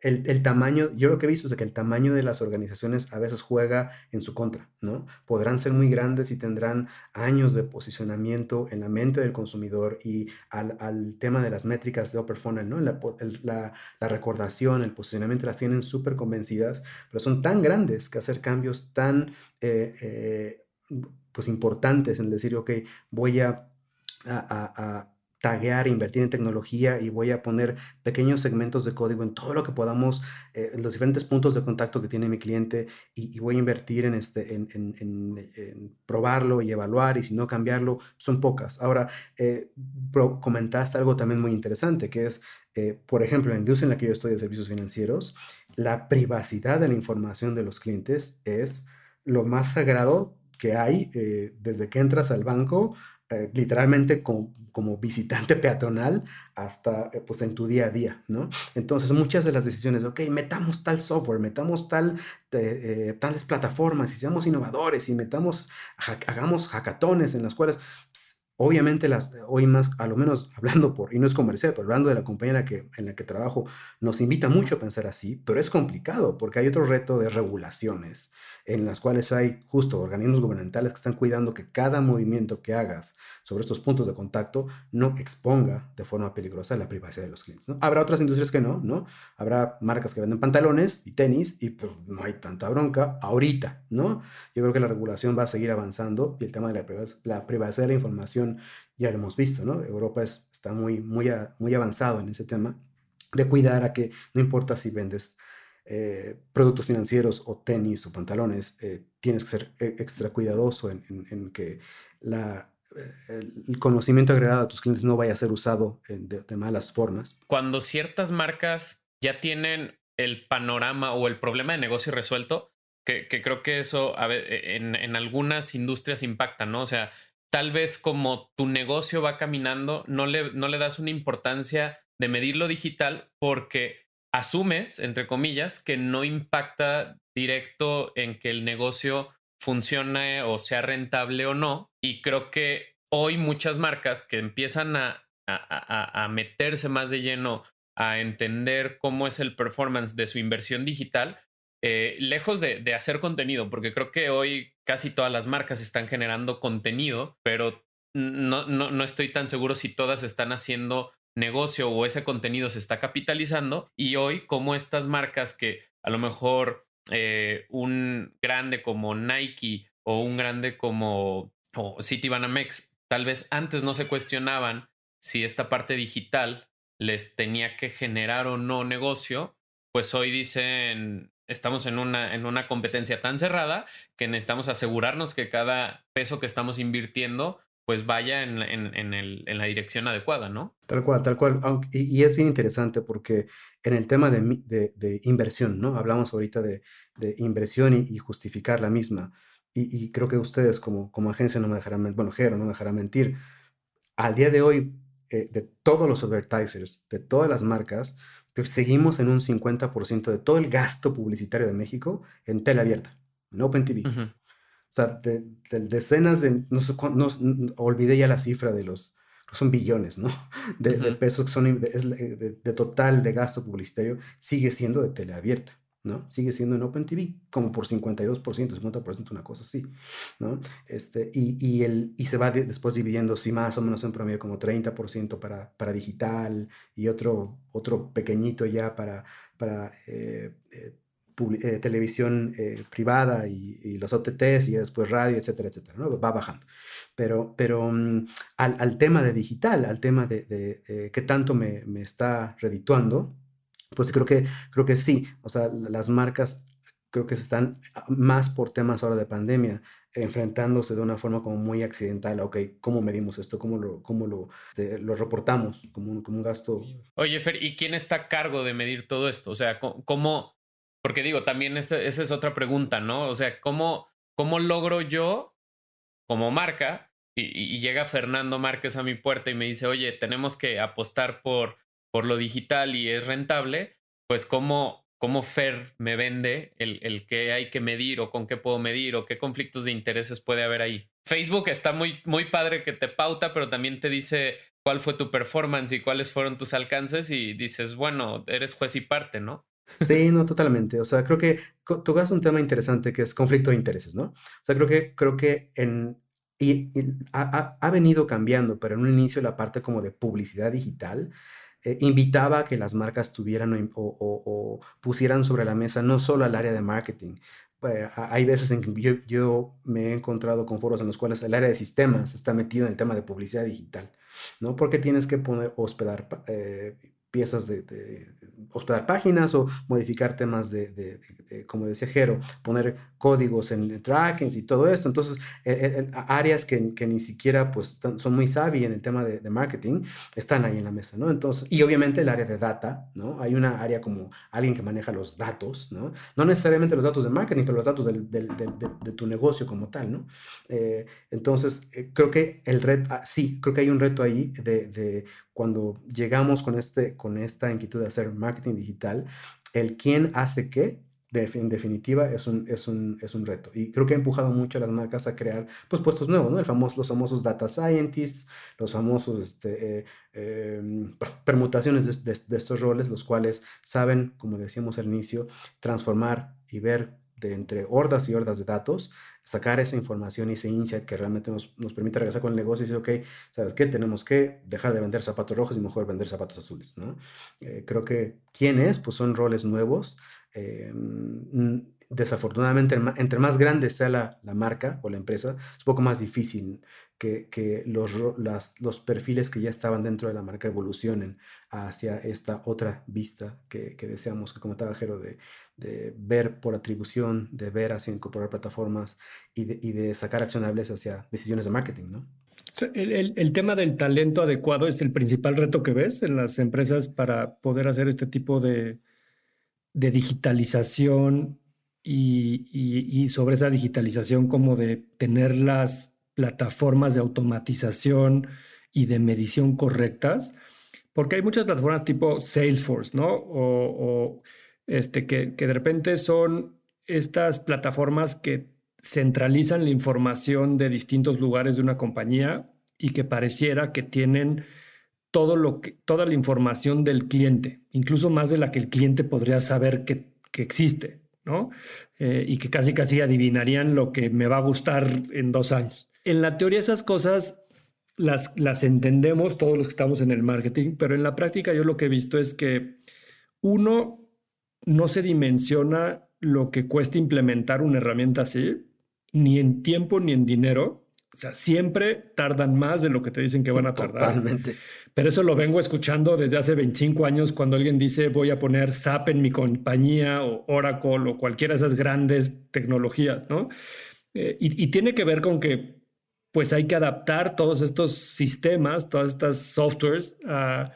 el, tamaño, yo lo que he visto es que el tamaño de las organizaciones a veces juega en su contra, ¿no? Podrán ser muy grandes y tendrán años de posicionamiento en la mente del consumidor y al, tema de las métricas de Upper Funnel, ¿no? La, la, recordación, el posicionamiento las tienen súper convencidas, pero son tan grandes que hacer cambios tan, eh, eh, pues importantes en decir, ok, voy a taguear, invertir en tecnología y voy a poner pequeños segmentos de código en todo lo que podamos, eh, en los diferentes puntos de contacto que tiene mi cliente y, voy a invertir en, este, en, probarlo y evaluar y si no cambiarlo, son pocas. Ahora, eh, comentaste algo también muy interesante, que es, eh, por ejemplo, en la industria en la que yo estoy de servicios financieros, la privacidad de la información de los clientes es lo más sagrado que hay desde que entras al banco eh, literalmente como, visitante peatonal hasta eh, pues en tu día a día, ¿no? Entonces muchas de las decisiones, ok, metamos tal software, metamos tal, eh, tales plataformas y seamos innovadores y metamos, hagamos hackatones en las cuales Obviamente, las, hoy más, a lo menos hablando por, y no es comercial, pero hablando de la compañía en la, que, en la que trabajo, nos invita mucho a pensar así, pero es complicado porque hay otro reto de regulaciones en las cuales hay justo organismos gubernamentales que están cuidando que cada movimiento que hagas sobre estos puntos de contacto no exponga de forma peligrosa la privacidad de los clientes. ¿no? Habrá otras industrias que no, ¿no? Habrá marcas que venden pantalones y tenis y pues no hay tanta bronca ahorita, ¿no? Yo creo que la regulación va a seguir avanzando y el tema de la, privacidad de la información ya lo hemos visto, ¿no? Europa está muy, muy, muy avanzado en ese tema de cuidar a que no importa si vendes eh, productos financieros o tenis o pantalones, eh, tienes que ser e, extra cuidadoso en, que eh, el conocimiento agregado a tus clientes no vaya a ser usado de, malas formas. Cuando ciertas marcas ya tienen el panorama o el problema de negocio resuelto, que, creo que eso e, en, en, algunas industrias impacta, ¿no? O sea, tal vez como tu negocio va caminando, no le, no le das una importancia de medir lo digital porque asumes, entre comillas, que no impacta directo en que el negocio funcione o sea rentable o no. Y creo que hoy muchas marcas que empiezan a, a, meterse más de lleno a entender cómo es el performance de su inversión digital, eh, lejos de, de, hacer contenido, porque creo que hoy casi todas las marcas están generando contenido, pero no, no, no estoy tan seguro si todas están haciendo negocio o ese contenido se está capitalizando. Y hoy como estas marcas que a lo mejor eh, un grande como Nike o un grande como o Citibanamex tal vez antes no se cuestionaban si esta parte digital les tenía que generar o no negocio, pues hoy dicen estamos en una, en una competencia tan cerrada que necesitamos asegurarnos que cada peso que estamos invirtiendo pues vaya en, la dirección adecuada, ¿no? Tal cual, tal cual. y, es bien interesante porque en el tema de, inversión, ¿no? Hablamos ahorita de, inversión y, justificar la misma. Y, creo que ustedes como, como agencia no me dejarán mentir, bueno, Jero no me dejará mentir. Al día de hoy, eh, de todos los advertisers, de todas las marcas, pues seguimos en un 50% de todo el gasto publicitario de México en tele abierta, en Open TV. O sea, de, decenas de, no sé no, olvidé ya la cifra de los, son billones, ¿no? De, pesos que son, de, total de gasto publicitario, sigue siendo de teleabierta, ¿no? Sigue siendo en Open TV, como por 52%, 50%, una cosa así, ¿no? Este, y, y, el, y se va después dividiendo, sí, más o menos en promedio, como 30% para, para digital y otro, otro pequeñito ya para, para eh, eh, eh, televisión privada y, los OTTs y después radio, etcétera, etcétera. Va bajando. Pero, pero mm, al, tema de digital, al tema de, de qué tanto me, me, está redituando, pues creo que, creo que sí. O sea, las marcas creo que se están ah, más por temas ahora de pandemia enfrentándose de una forma como muy accidental, ok, ¿cómo medimos esto? ¿Cómo lo, cómo lo, lo reportamos como un, como un gasto? Oye, Fer, ¿y quién está a cargo de medir todo esto? O sea, ¿cómo, porque digo, también esa es otra pregunta, ¿no? O sea, ¿cómo, cómo logro yo, como marca, y, llega Fernando Márquez a mi puerta y me dice, oye, tenemos que apostar por, por lo digital y es rentable, pues cómo, cómo Fer me vende el, el qué hay que medir o con qué puedo medir o qué conflictos de intereses puede haber ahí. Facebook está muy, muy padre que te pauta, pero también te dice cuál fue tu performance y cuáles fueron tus alcances y dices, bueno, eres juez y parte, ¿no? Sí, no, totalmente. O sea, creo que tocas un tema interesante que es conflicto de intereses, ¿no? O sea, creo que, creo que en, y, ha, venido cambiando, pero en un inicio la parte como de publicidad digital eh, invitaba a que las marcas tuvieran o, pusieran sobre la mesa no solo al área de marketing. Eh, hay veces en que yo, me he encontrado con foros en los cuales el área de sistemas está metido en el tema de publicidad digital, ¿no? Porque tienes que poner, hospedar eh, piezas de, hospedar páginas o modificar temas de, como decía Jero, poner códigos en trackings y todo esto. Entonces, áreas que, que, ni siquiera pues, son muy savvy en el tema de, marketing están ahí en la mesa, ¿no? Entonces, y obviamente el área de data, ¿no? Hay una área como alguien que maneja los datos, ¿no? No necesariamente los datos de marketing, pero los datos del, de, tu negocio como tal, ¿no? Eh, entonces, eh, creo que el reto, ah, sí, creo que hay un reto ahí de cuando llegamos con, este, con esta inquietud de hacer marketing digital, el quién hace qué en definitiva, es un, es, un, es un reto. Y creo que ha empujado mucho a las marcas a crear pues, puestos nuevos, ¿no? El famoso, los famosos data scientists, los famosos este, eh, em, permutaciones de, de, estos roles, los cuales saben, como decíamos al inicio, transformar y ver de entre hordas y hordas de datos, sacar esa información y ese insight que realmente nos, nos permite regresar con el negocio y decir, ok, ¿sabes qué? Tenemos que dejar de vender zapatos rojos y mejor vender zapatos azules, ¿no? Eh, creo que, ¿quién es? Pues son roles nuevos eh, desafortunadamente, entre más grande sea la, marca o la empresa, es un poco más difícil que, los, los perfiles que ya estaban dentro de la marca evolucionen hacia esta otra vista que, deseamos, que comentaba Jero, de, de, ver por atribución, de ver hacia incorporar plataformas y de, y de sacar accionables hacia decisiones de marketing, ¿no? El, el, tema del talento adecuado es el principal reto que ves en las empresas para poder hacer este tipo de, de digitalización y, sobre esa digitalización como de tener las plataformas de automatización y de medición correctas, porque hay muchas plataformas tipo Salesforce, ¿no? Este, que, que de repente son estas plataformas que centralizan la información de distintos lugares de una compañía y que pareciera que tienen todo lo que, toda la información del cliente, incluso más de la que el cliente podría saber que, que existe, ¿no? Eh, y que casi casi adivinarían lo que me va a gustar en dos años. En la teoría esas cosas las, las entendemos todos los que estamos en el marketing, pero en la práctica yo lo que he visto es que uno no se dimensiona lo que cuesta implementar una herramienta así, ni en tiempo ni en dinero, o sea, siempre tardan más de lo que te dicen que van a tardar. Totalmente. Pero eso lo vengo escuchando desde hace 25 años cuando alguien dice voy a poner SAP en mi compañía o Oracle o cualquiera de esas grandes tecnologías, ¿no? Eh, y, tiene que ver con que pues hay que adaptar todos estos sistemas, todas estas softwares a,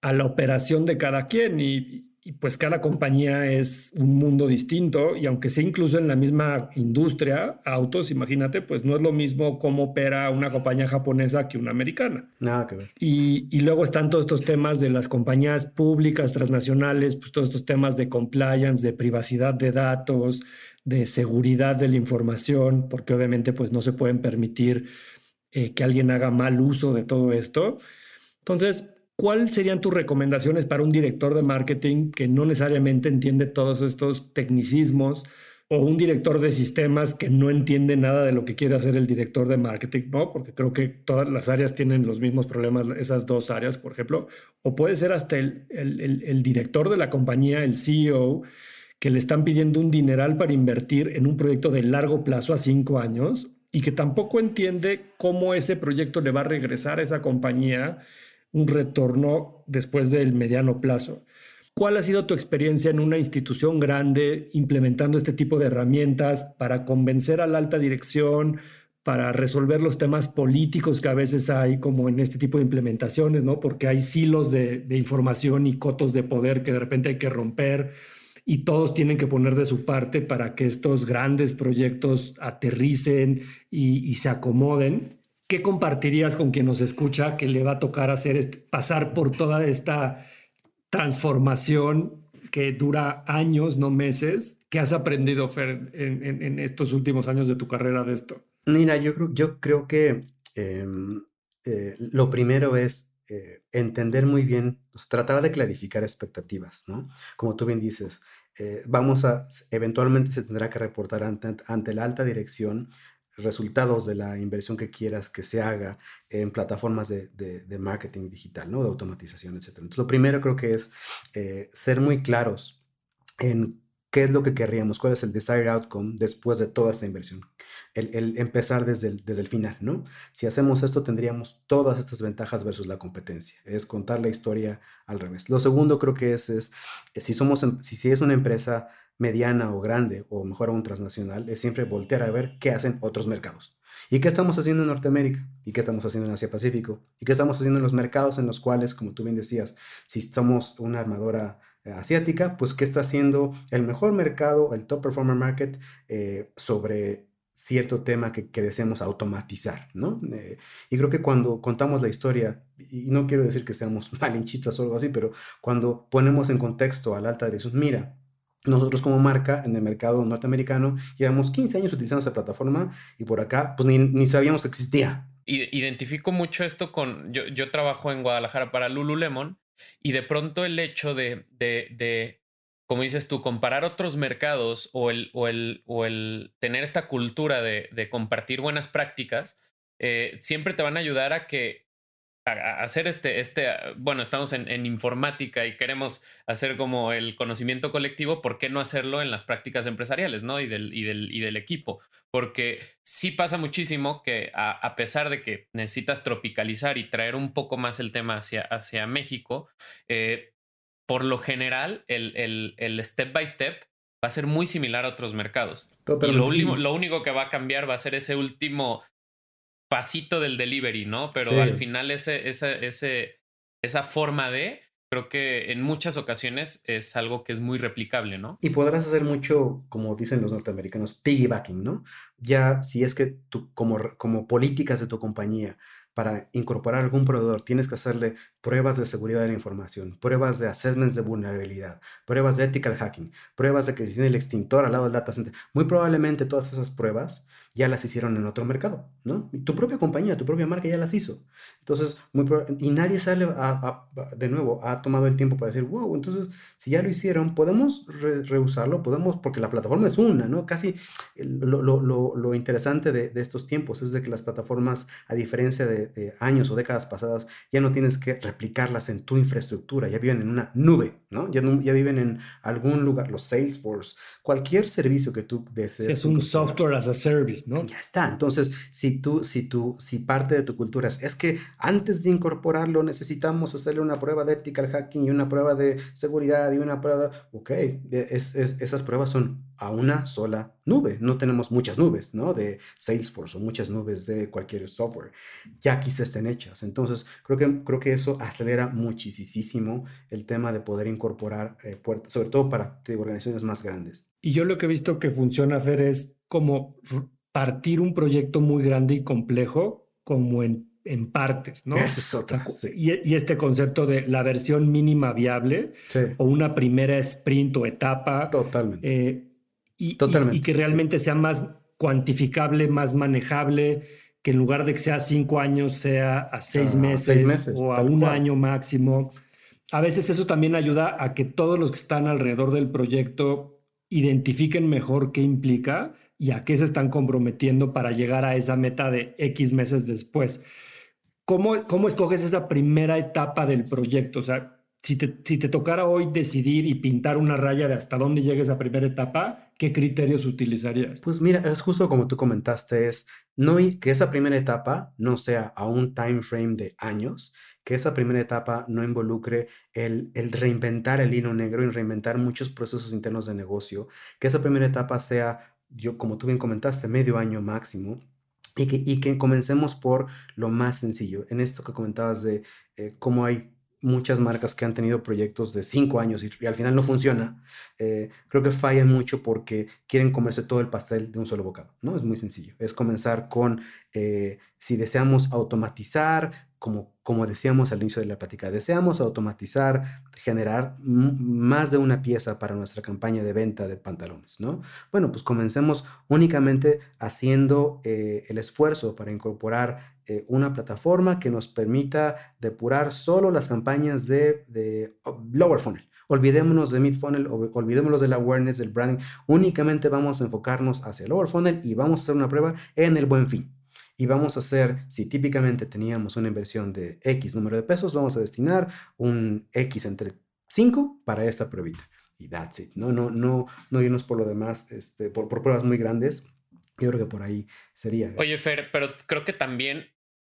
a la operación de cada quien y, y pues cada compañía es un mundo distinto y aunque sea incluso en la misma industria, autos, imagínate, pues no es lo mismo cómo opera una compañía japonesa que una americana. Nada que ver. Y, y, luego están todos estos temas de las compañías públicas, transnacionales, pues todos estos temas de compliance, de privacidad de datos, de seguridad de la información, porque obviamente pues no se pueden permitir eh, que alguien haga mal uso de todo esto. Entonces, ¿cuáles serían tus recomendaciones para un director de marketing que no necesariamente entiende todos estos tecnicismos o un director de sistemas que no entiende nada de lo que quiere hacer el director de marketing, ¿no? Porque creo que todas las áreas tienen los mismos problemas, esas dos áreas, por ejemplo, o puede ser hasta el, el, el director de la compañía, el CEO, que le están pidiendo un dineral para invertir en un proyecto de largo plazo a cinco años y que tampoco entiende cómo ese proyecto le va a regresar a esa compañía un retorno después del mediano plazo. ¿Cuál ha sido tu experiencia en una institución grande implementando este tipo de herramientas para convencer a la alta dirección, para resolver los temas políticos que a veces hay como en este tipo de implementaciones, ¿no? Porque hay silos de, información y cotos de poder que de repente hay que romper y todos tienen que poner de su parte para que estos grandes proyectos aterricen y se acomoden. ¿Qué compartirías con quien nos escucha que le va a tocar hacer pasar por toda esta transformación que dura años, no meses? ¿Qué has aprendido, Fer, en, estos últimos años de tu carrera de esto? Mira, yo creo, yo creo que em, eh, lo primero es eh, entender muy bien, tratar de clarificar expectativas, ¿no? Como tú bien dices, eh, vamos a, eventualmente se tendrá que reportar ante la alta dirección resultados de la inversión que quieras que se haga en plataformas de, de, marketing digital, ¿no? De automatización, etc. Entonces, lo primero creo que es eh, ser muy claros en qué es lo que querríamos, cuál es el desired outcome después de toda esta inversión. El, empezar desde el, desde el final, ¿no? Si hacemos esto, tendríamos todas estas ventajas versus la competencia. Es contar la historia al revés. Lo segundo creo que es, es si, somos, si, si es una empresa mediana o grande o mejor aún transnacional es siempre voltear a ver qué hacen otros mercados. ¿Y qué estamos haciendo en Norteamérica? ¿Y qué estamos haciendo en Asia Pacífico? ¿Y qué estamos haciendo en los mercados en los cuales, como tú bien decías, si somos una armadora eh, asiática, pues qué está haciendo el mejor mercado, el top performer market, eh, sobre cierto tema que, que deseamos automatizar, ¿no? Eh, y creo que cuando contamos la historia, y no quiero decir que seamos malinchistas o algo así, pero cuando ponemos en contexto a la alta dirección, mira, Nosotros como marca en el mercado norteamericano llevamos 15 años utilizando esa plataforma y por acá pues ni, ni sabíamos que existía. Identifico mucho esto con, yo, yo trabajo en Guadalajara para Lululemon y de pronto el hecho de, de, de como dices tú, comparar otros mercados o el, o el, o el tener esta cultura de, de compartir buenas prácticas, eh, siempre te van a ayudar a que hacer este, este, ah, bueno, estamos en, informática y queremos hacer como el conocimiento colectivo, ¿por qué no hacerlo en las prácticas empresariales, ¿no? Y del, y del, y del equipo. Porque sí pasa muchísimo que a, pesar de que necesitas tropicalizar y traer un poco más el tema hacia, hacia México, eh, por lo general, el, el, el, step by step va a ser muy similar a otros mercados. Y lo, último, lo único que va a cambiar va a ser ese último pasito del delivery, ¿no? Pero al final ese, ese, ese, esa forma de, creo que en muchas ocasiones es algo que es muy replicable, ¿no? Y podrás hacer mucho, como dicen los norteamericanos, piggybacking, ¿no? Ya si es que tú, como, como políticas de tu compañía, para incorporar algún proveedor, tienes que hacerle pruebas de seguridad de la información, pruebas de assessments de vulnerabilidad, pruebas de ethical hacking, pruebas de que si tiene el extintor al lado del data center. Muy probablemente todas esas pruebas ya las hicieron en otro mercado, ¿no? Y tu propia compañía, tu propia marca ya las hizo. Entonces, muy y nadie sale a, de nuevo, ha tomado el tiempo para decir, wow, entonces, si ya lo hicieron, podemos reusarlo, podemos, porque la plataforma es una, ¿no? Casi lo, lo, lo, lo interesante de, de, estos tiempos es de que las plataformas, a diferencia de, años o décadas pasadas, ya no tienes que replicarlas en tu infraestructura, ya viven en una nube, ¿no? Ya, ya viven en algún lugar, los Salesforce, cualquier servicio que tú desees. Es un software as a service. Ya está. Entonces, si tú, si tú, si parte de tu cultura es, es que antes de incorporarlo necesitamos hacerle una prueba de ethical hacking y una prueba de seguridad y una prueba, ok, esas pruebas son a una sola nube. No tenemos muchas nubes, ¿no? De Salesforce o muchas nubes de cualquier software. Ya aquí se estén hechas. Entonces, creo que, creo que eso acelera muchísimo el tema de poder incorporar eh, puertas, sobre todo para organizaciones más grandes. Y yo lo que he visto que funciona, hacer es como partir un proyecto muy grande y complejo como en, en partes, ¿no? Eso y, este concepto de la versión mínima viable o una primera sprint o etapa. Totalmente. Eh, y, y, que realmente sea más cuantificable, más manejable, que en lugar de que sea cinco años, sea a seis, meses, seis meses, o a un año máximo. A veces eso también ayuda a que todos los que están alrededor del proyecto identifiquen mejor qué implica y a qué se están comprometiendo para llegar a esa meta de X meses después. ¿Cómo, cómo escoges esa primera etapa del proyecto? O sea, si te, si te tocara hoy decidir y pintar una raya de hasta dónde llega esa primera etapa, ¿qué criterios utilizarías? Pues mira, es justo como tú comentaste, es no que esa primera etapa no sea a un time frame de años, que esa primera etapa no involucre el, el, reinventar el hilo negro y reinventar muchos procesos internos de negocio, que esa primera etapa sea yo, como tú bien comentaste, medio año máximo, y que, y que comencemos por lo más sencillo. En esto que comentabas de eh, cómo hay muchas marcas que han tenido proyectos de cinco años y, al final no funciona, eh, creo que fallan mucho porque quieren comerse todo el pastel de un solo bocado, ¿no? Es muy sencillo. Es comenzar con, eh, si deseamos automatizar, como, como decíamos al inicio de la plática, deseamos automatizar, generar más de una pieza para nuestra campaña de venta de pantalones, ¿no? Bueno, pues comencemos únicamente haciendo eh, el esfuerzo para incorporar eh, una plataforma que nos permita depurar solo las campañas de, de lower funnel. Olvidémonos de mid funnel, olvidémonos del awareness, del branding. Únicamente vamos a enfocarnos hacia el lower funnel y vamos a hacer una prueba en el buen fin y vamos a hacer, si típicamente teníamos una inversión de X número de pesos, vamos a destinar un X entre 5 para esta pruebita. Y that's it. No, no, no, no irnos por lo demás, este, por, por pruebas muy grandes. Yo creo que por ahí sería. Oye, Fer, pero creo que también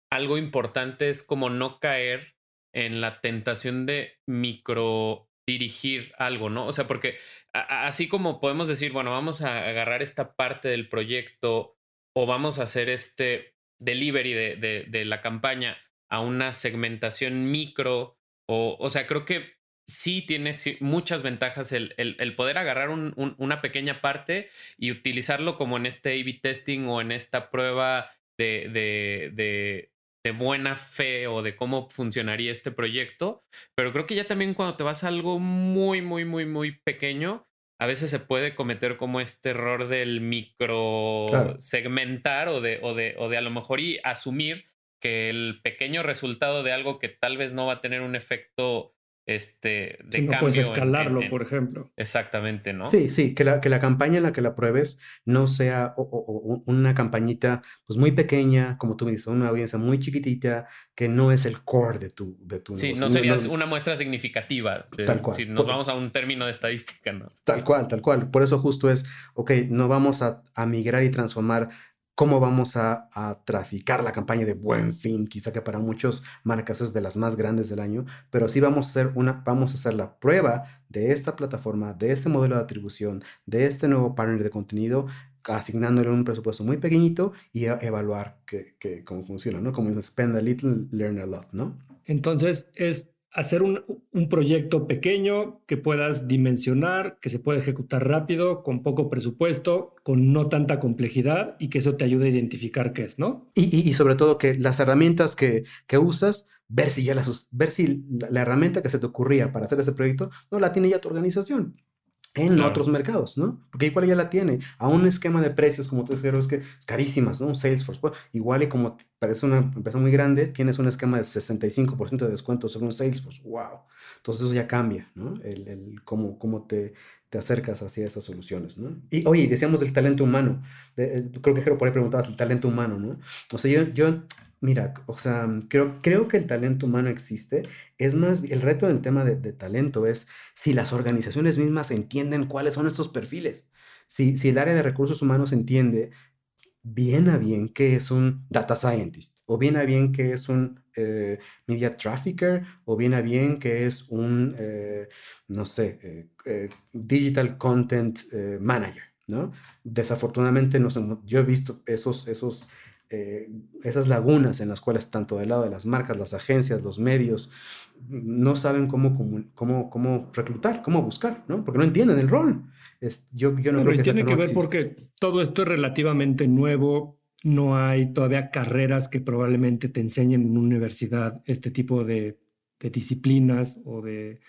algo importante es como no caer en la tentación de micro dirigir algo, ¿no? O sea, porque así como podemos decir, bueno, vamos a agarrar esta parte del proyecto o vamos a hacer este delivery de, de, la campaña a una segmentación micro. O, o sea, creo que sí tiene muchas ventajas el, el, poder agarrar un, una pequeña parte y utilizarlo como en este A-B testing o en esta prueba de, de, de, de, buena fe o de cómo funcionaría este proyecto. Pero creo que ya también cuando te vas a algo muy, muy, muy, muy pequeño, a veces se puede cometer como este error del micro segmentar o de, o, de, o de a lo mejor y asumir que el pequeño resultado de algo que tal vez no va a tener un efecto este, de no puedes escalarlo, por ejemplo. Exactamente, ¿no? Sí, sí, que la, que la campaña en la que la pruebes no sea una campañita pues muy pequeña, como tú me dices, una audiencia muy chiquitita, que no es el core de tu, de tu Sí, no sería una muestra significativa. tal cual. Si nos vamos a un término de estadística, ¿no? Tal cual, tal cual. Por eso justo es, ok, no vamos a, a migrar y transformar cómo vamos a, traficar la campaña de Buen Fin, quizá que para muchas marcas es de las más grandes del año, pero sí vamos a hacer una, vamos a hacer la prueba de esta plataforma, de este modelo de atribución, de este nuevo partner de contenido, asignándole un presupuesto muy pequeñito y evaluar que, cómo funciona, ¿no? Como dice, spend a little, learn a lot, ¿no? Entonces es hacer un, proyecto pequeño que puedas dimensionar, que se pueda ejecutar rápido, con poco presupuesto, con no tanta complejidad y que eso te ayude a identificar qué es, ¿no? Y, sobre todo que las herramientas que, usas, ver si ya las, ver si la, herramienta que se te ocurría para hacer ese proyecto no la tiene ya tu organización en otros mercados, ¿no? Porque igual ya la tiene, a un esquema de precios, como tú dices, que es carísimas, ¿no? Un Salesforce, pues, igual y como parece una empresa muy grande, tienes un esquema de 65% de descuento sobre un Salesforce, wow. Entonces eso ya cambia, ¿no? El, el cómo, cómo te, te acercas hacia esas soluciones, ¿no? Y oye, decíamos del talento humano, creo que Jero por ahí preguntabas el talento humano, ¿no? O sea, yo, yo Mira, o sea, creo, creo que el talento humano existe. Es más, el reto del tema de, talento es si las organizaciones mismas entienden cuáles son estos perfiles. Si, si el área de recursos humanos entiende bien a bien qué es un data scientist, o bien a bien qué es un eh, media trafficker, o bien a bien qué es un, eh, no sé, eh, digital content manager, ¿no? Desafortunadamente, no sé, yo he visto esos, esos eh, esas lagunas en las cuales tanto del lado de las marcas, las agencias, los medios, no saben cómo, cómo, cómo, reclutar, cómo buscar, ¿no? Porque no entienden el rol. Es, yo, yo no creo que tiene que ver porque todo esto es relativamente nuevo. No hay todavía carreras que probablemente te enseñen en una universidad este tipo de, de disciplinas o de,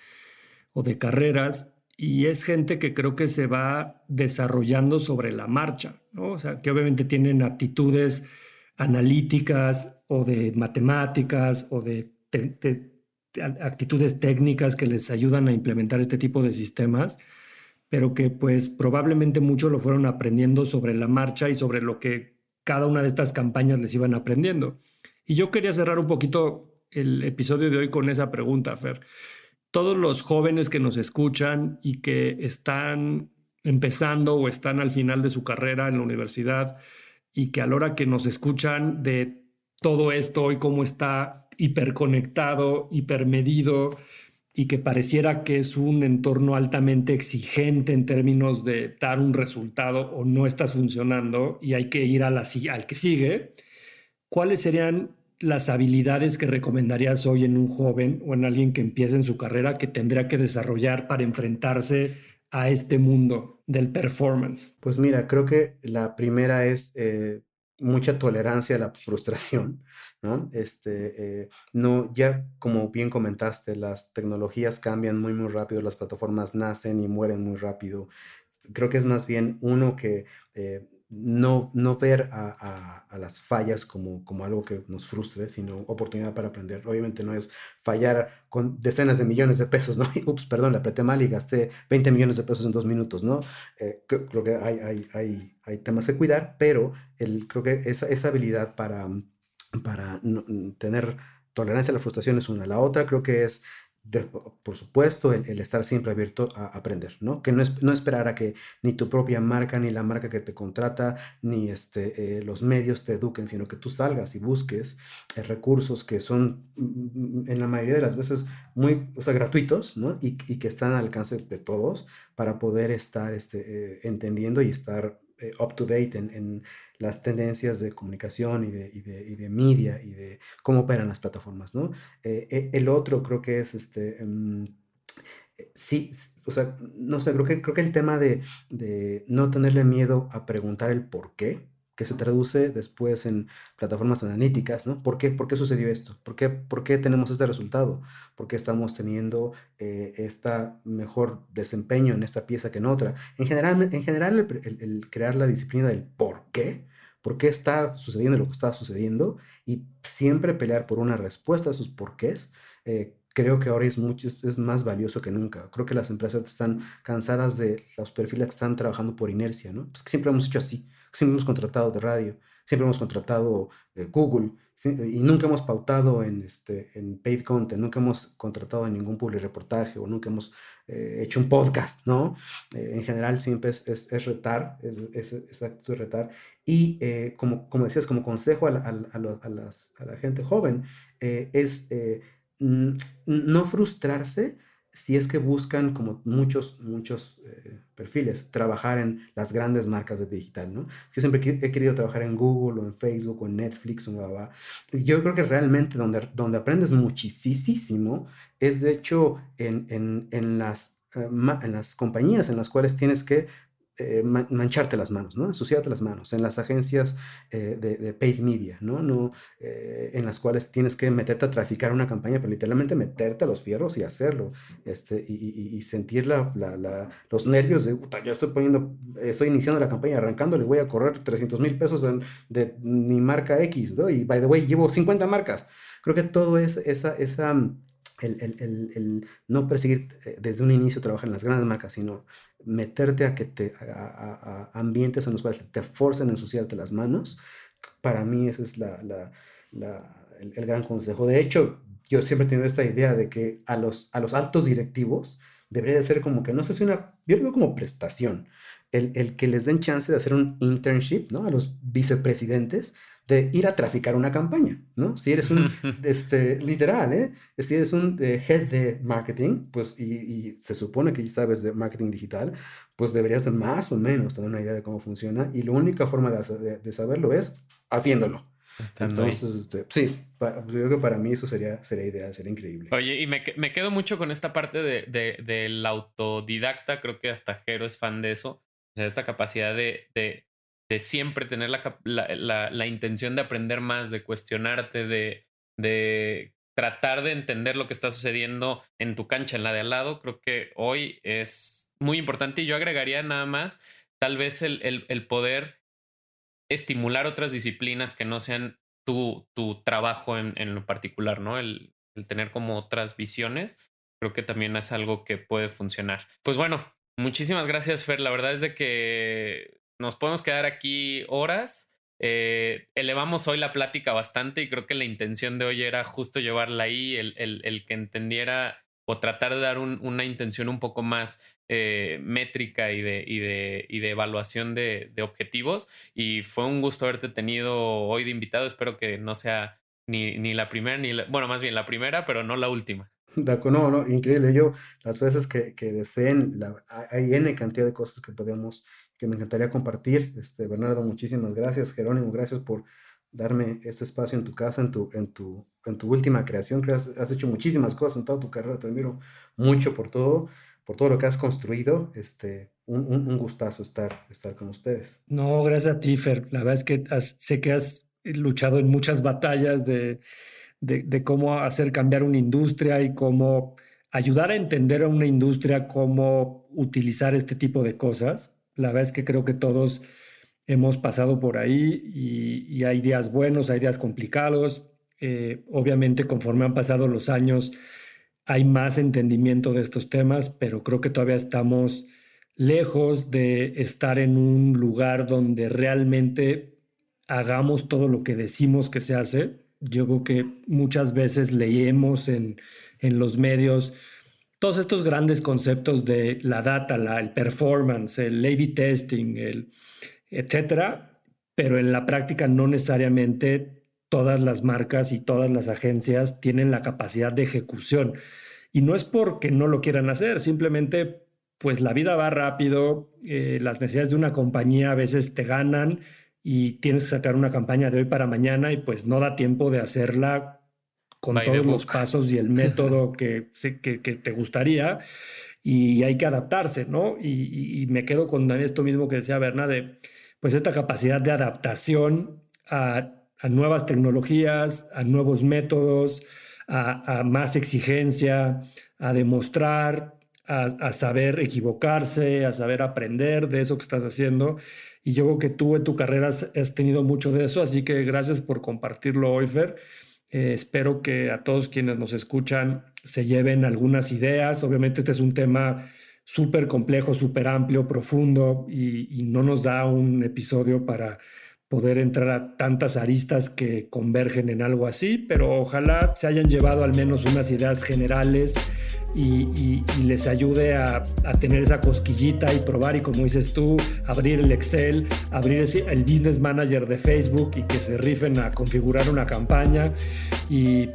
o de carreras y es gente que creo que se va desarrollando sobre la marcha, ¿no? O sea, que obviamente tienen aptitudes analíticas o de matemáticas o de, actitudes técnicas que les ayudan a implementar este tipo de sistemas, pero que pues probablemente mucho lo fueron aprendiendo sobre la marcha y sobre lo que cada una de estas campañas les iban aprendiendo. Y yo quería cerrar un poquito el episodio de hoy con esa pregunta, Fer. Todos los jóvenes que nos escuchan y que están empezando o están al final de su carrera en la universidad, y que a la hora que nos escuchan de todo esto y cómo está hiperconectado, hipermedido y que pareciera que es un entorno altamente exigente en términos de dar un resultado o no estás funcionando y hay que ir a la, al que sigue, ¿cuáles serían las habilidades que recomendarías hoy en un joven o en alguien que empiece en su carrera que tendría que desarrollar para enfrentarse a este mundo del performance? Pues mira, creo que la primera es eh, mucha tolerancia a la frustración, ¿no? Este, eh, no, ya como bien comentaste, las tecnologías cambian muy, muy rápido, las plataformas nacen y mueren muy rápido. Creo que es más bien uno que... Eh, no, no ver a, las fallas como, como algo que nos frustre, sino oportunidad para aprender. Obviamente no es fallar con decenas de millones de pesos, ¿no? Ups, perdón, le apreté mal y gasté 20 millones de pesos en dos minutos, ¿no? Eh, creo que hay, hay, hay, hay, temas que cuidar, pero el, creo que esa, esa habilidad para, para tener tolerancia a la frustración es una. La otra creo que es por supuesto, el, estar siempre abierto a aprender, ¿no? Que no, es, no esperar a que ni tu propia marca, ni la marca que te contrata, ni este, eh, los medios te eduquen, sino que tú salgas y busques eh, recursos que son, mm, mm, en la mayoría de las veces, muy, o sea, gratuitos, ¿no? Y, que están al alcance de todos para poder estar este, eh, entendiendo y estar up to date en las tendencias de comunicación y de, y de, y de media y de cómo operan las plataformas, ¿no? Eh, eh, el otro creo que es este... Em, eh, sí, o sea, no sé, creo que, creo que el tema de, de, no tenerle miedo a preguntar el por qué, que se traduce después en plataformas analíticas, ¿no? ¿Por qué, ¿Por qué sucedió esto? ¿Por qué, ¿Por qué tenemos este resultado? ¿Por qué estamos teniendo eh, este mejor desempeño en esta pieza que en otra? En general, en general el, crear la disciplina del por qué, por qué está sucediendo lo que está sucediendo y siempre pelear por una respuesta a sus porqués, eh, creo que ahora es, mucho, es, más valioso que nunca. Creo que las empresas están cansadas de los perfiles que están trabajando por inercia, ¿no? Pues que siempre hemos hecho así siempre hemos contratado de radio, siempre hemos contratado eh, Google y nunca hemos pautado en, este, en paid content, nunca hemos contratado en ningún public reportaje o nunca hemos eh, hecho un podcast, ¿no? Eh, en general siempre es, es, retar, es, es, actitud de retar. Y como, como decías, como consejo a la, a, las, a la gente joven, es no frustrarse si es que buscan, como muchos, muchos eh, perfiles, trabajar en las grandes marcas de digital, ¿no? Yo siempre he querido trabajar en Google o en Facebook o en Netflix o Yo creo que realmente donde, donde aprendes muchísimo es de hecho en, en, en las, eh, en las compañías en las cuales tienes que eh, mancharte las manos, ¿no? Ensuciarte las manos en las agencias eh, de, paid media, ¿no? no eh, en las cuales tienes que meterte a traficar una campaña, pero literalmente meterte a los fierros y hacerlo, este, y, sentir la, los nervios de, puta, ya estoy poniendo, estoy iniciando la campaña, arrancando, le voy a correr 300 mil pesos de, mi marca X, ¿no? Y by the way, llevo 50 marcas. Creo que todo es esa, esa el, el, el, no perseguir desde un inicio trabajar en las grandes marcas, sino meterte a, que te, a, ambientes en los cuales te forcen a ensuciarte las manos, para mí ese es la, la, el, gran consejo. De hecho, yo siempre he tenido esta idea de que a los, a los altos directivos debería de ser como que, no sé si una, yo lo veo como prestación, el, que les den chance de hacer un internship, ¿no? A los vicepresidentes, de ir a traficar una campaña, ¿no? Si eres un, este, literal, ¿eh? Si eres un eh, head de marketing, pues, y, se supone que ya sabes de marketing digital, pues deberías de más o menos tener una idea de cómo funciona y la única forma de, de, saberlo es haciéndolo. Entonces, este, sí, pues, yo creo que para mí eso sería, sería ideal, sería increíble. Oye, y me, me quedo mucho con esta parte de, de, del autodidacta, creo que hasta Jero es fan de eso, o sea, esta capacidad de, de de siempre tener la, la, intención de aprender más, de cuestionarte, de, de tratar de entender lo que está sucediendo en tu cancha, en la de al lado, creo que hoy es muy importante y yo agregaría nada más tal vez el, el, poder estimular otras disciplinas que no sean tu, tu trabajo en, en, lo particular, ¿no? El, el tener como otras visiones, creo que también es algo que puede funcionar. Pues bueno, muchísimas gracias, Fer. La verdad es de que nos podemos quedar aquí horas. Eh, elevamos hoy la plática bastante y creo que la intención de hoy era justo llevarla ahí, el, que entendiera o tratar de dar una intención un poco más eh, métrica y de, evaluación de, objetivos. Y fue un gusto haberte tenido hoy de invitado. Espero que no sea ni, la primera, ni bueno, más bien la primera, pero no la última. No, no, increíble. Yo, las veces que, deseen, la, hay N cantidad de cosas que podemos que me encantaría compartir. Este, Bernardo, muchísimas gracias. Jerónimo, gracias por darme este espacio en tu casa, en tu, en tu, en tu última creación. Que has, hecho muchísimas cosas en toda tu carrera. Te admiro mucho por todo, por todo lo que has construido. Este, un, un, gustazo estar, estar con ustedes. No, gracias a ti, Fer. La verdad es que sé que has luchado en muchas batallas de, de, de cómo hacer cambiar una industria y cómo ayudar a entender a una industria cómo utilizar este tipo de cosas la verdad es que creo que todos hemos pasado por ahí y, hay días buenos, hay días complicados. Eh, obviamente, conforme han pasado los años, hay más entendimiento de estos temas, pero creo que todavía estamos lejos de estar en un lugar donde realmente hagamos todo lo que decimos que se hace. Yo creo que muchas veces leemos en, en los medios todos estos grandes conceptos de la data, el performance, el A-B testing, el etcétera, pero en la práctica no necesariamente todas las marcas y todas las agencias tienen la capacidad de ejecución. Y no es porque no lo quieran hacer, simplemente pues la vida va rápido, eh, las necesidades de una compañía a veces te ganan y tienes que sacar una campaña de hoy para mañana y pues no da tiempo de hacerla con todos los pasos y el método que, que, que, te gustaría y hay que adaptarse, ¿no? Y, me quedo con esto mismo que decía Bernade, pues esta capacidad de adaptación a, nuevas tecnologías, a nuevos métodos, a, más exigencia, a demostrar, a, saber equivocarse, a saber aprender de eso que estás haciendo. Y yo creo que tú en tu carrera has, tenido mucho de eso, así que gracias por compartirlo hoy, Fer. Eh, espero que a todos quienes nos escuchan se lleven algunas ideas. Obviamente este es un tema súper complejo, súper amplio, profundo y, no nos da un episodio para poder entrar a tantas aristas que convergen en algo así, pero ojalá se hayan llevado al menos unas ideas generales y, les ayude a, tener esa cosquillita y probar y como dices tú, abrir el Excel, abrir el Business Manager de Facebook y que se rifen a configurar una campaña. Y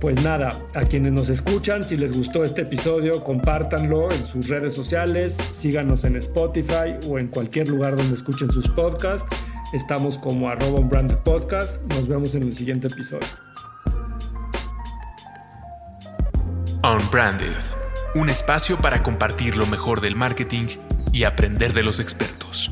pues nada, a quienes nos escuchan, si les gustó este episodio, compártanlo en sus redes sociales, síganos en Spotify o en cualquier lugar donde escuchen sus podcasts Estamos como arroba branded podcast. Nos vemos en el siguiente episodio. Unbranded, un espacio para compartir lo mejor del marketing y aprender de los expertos.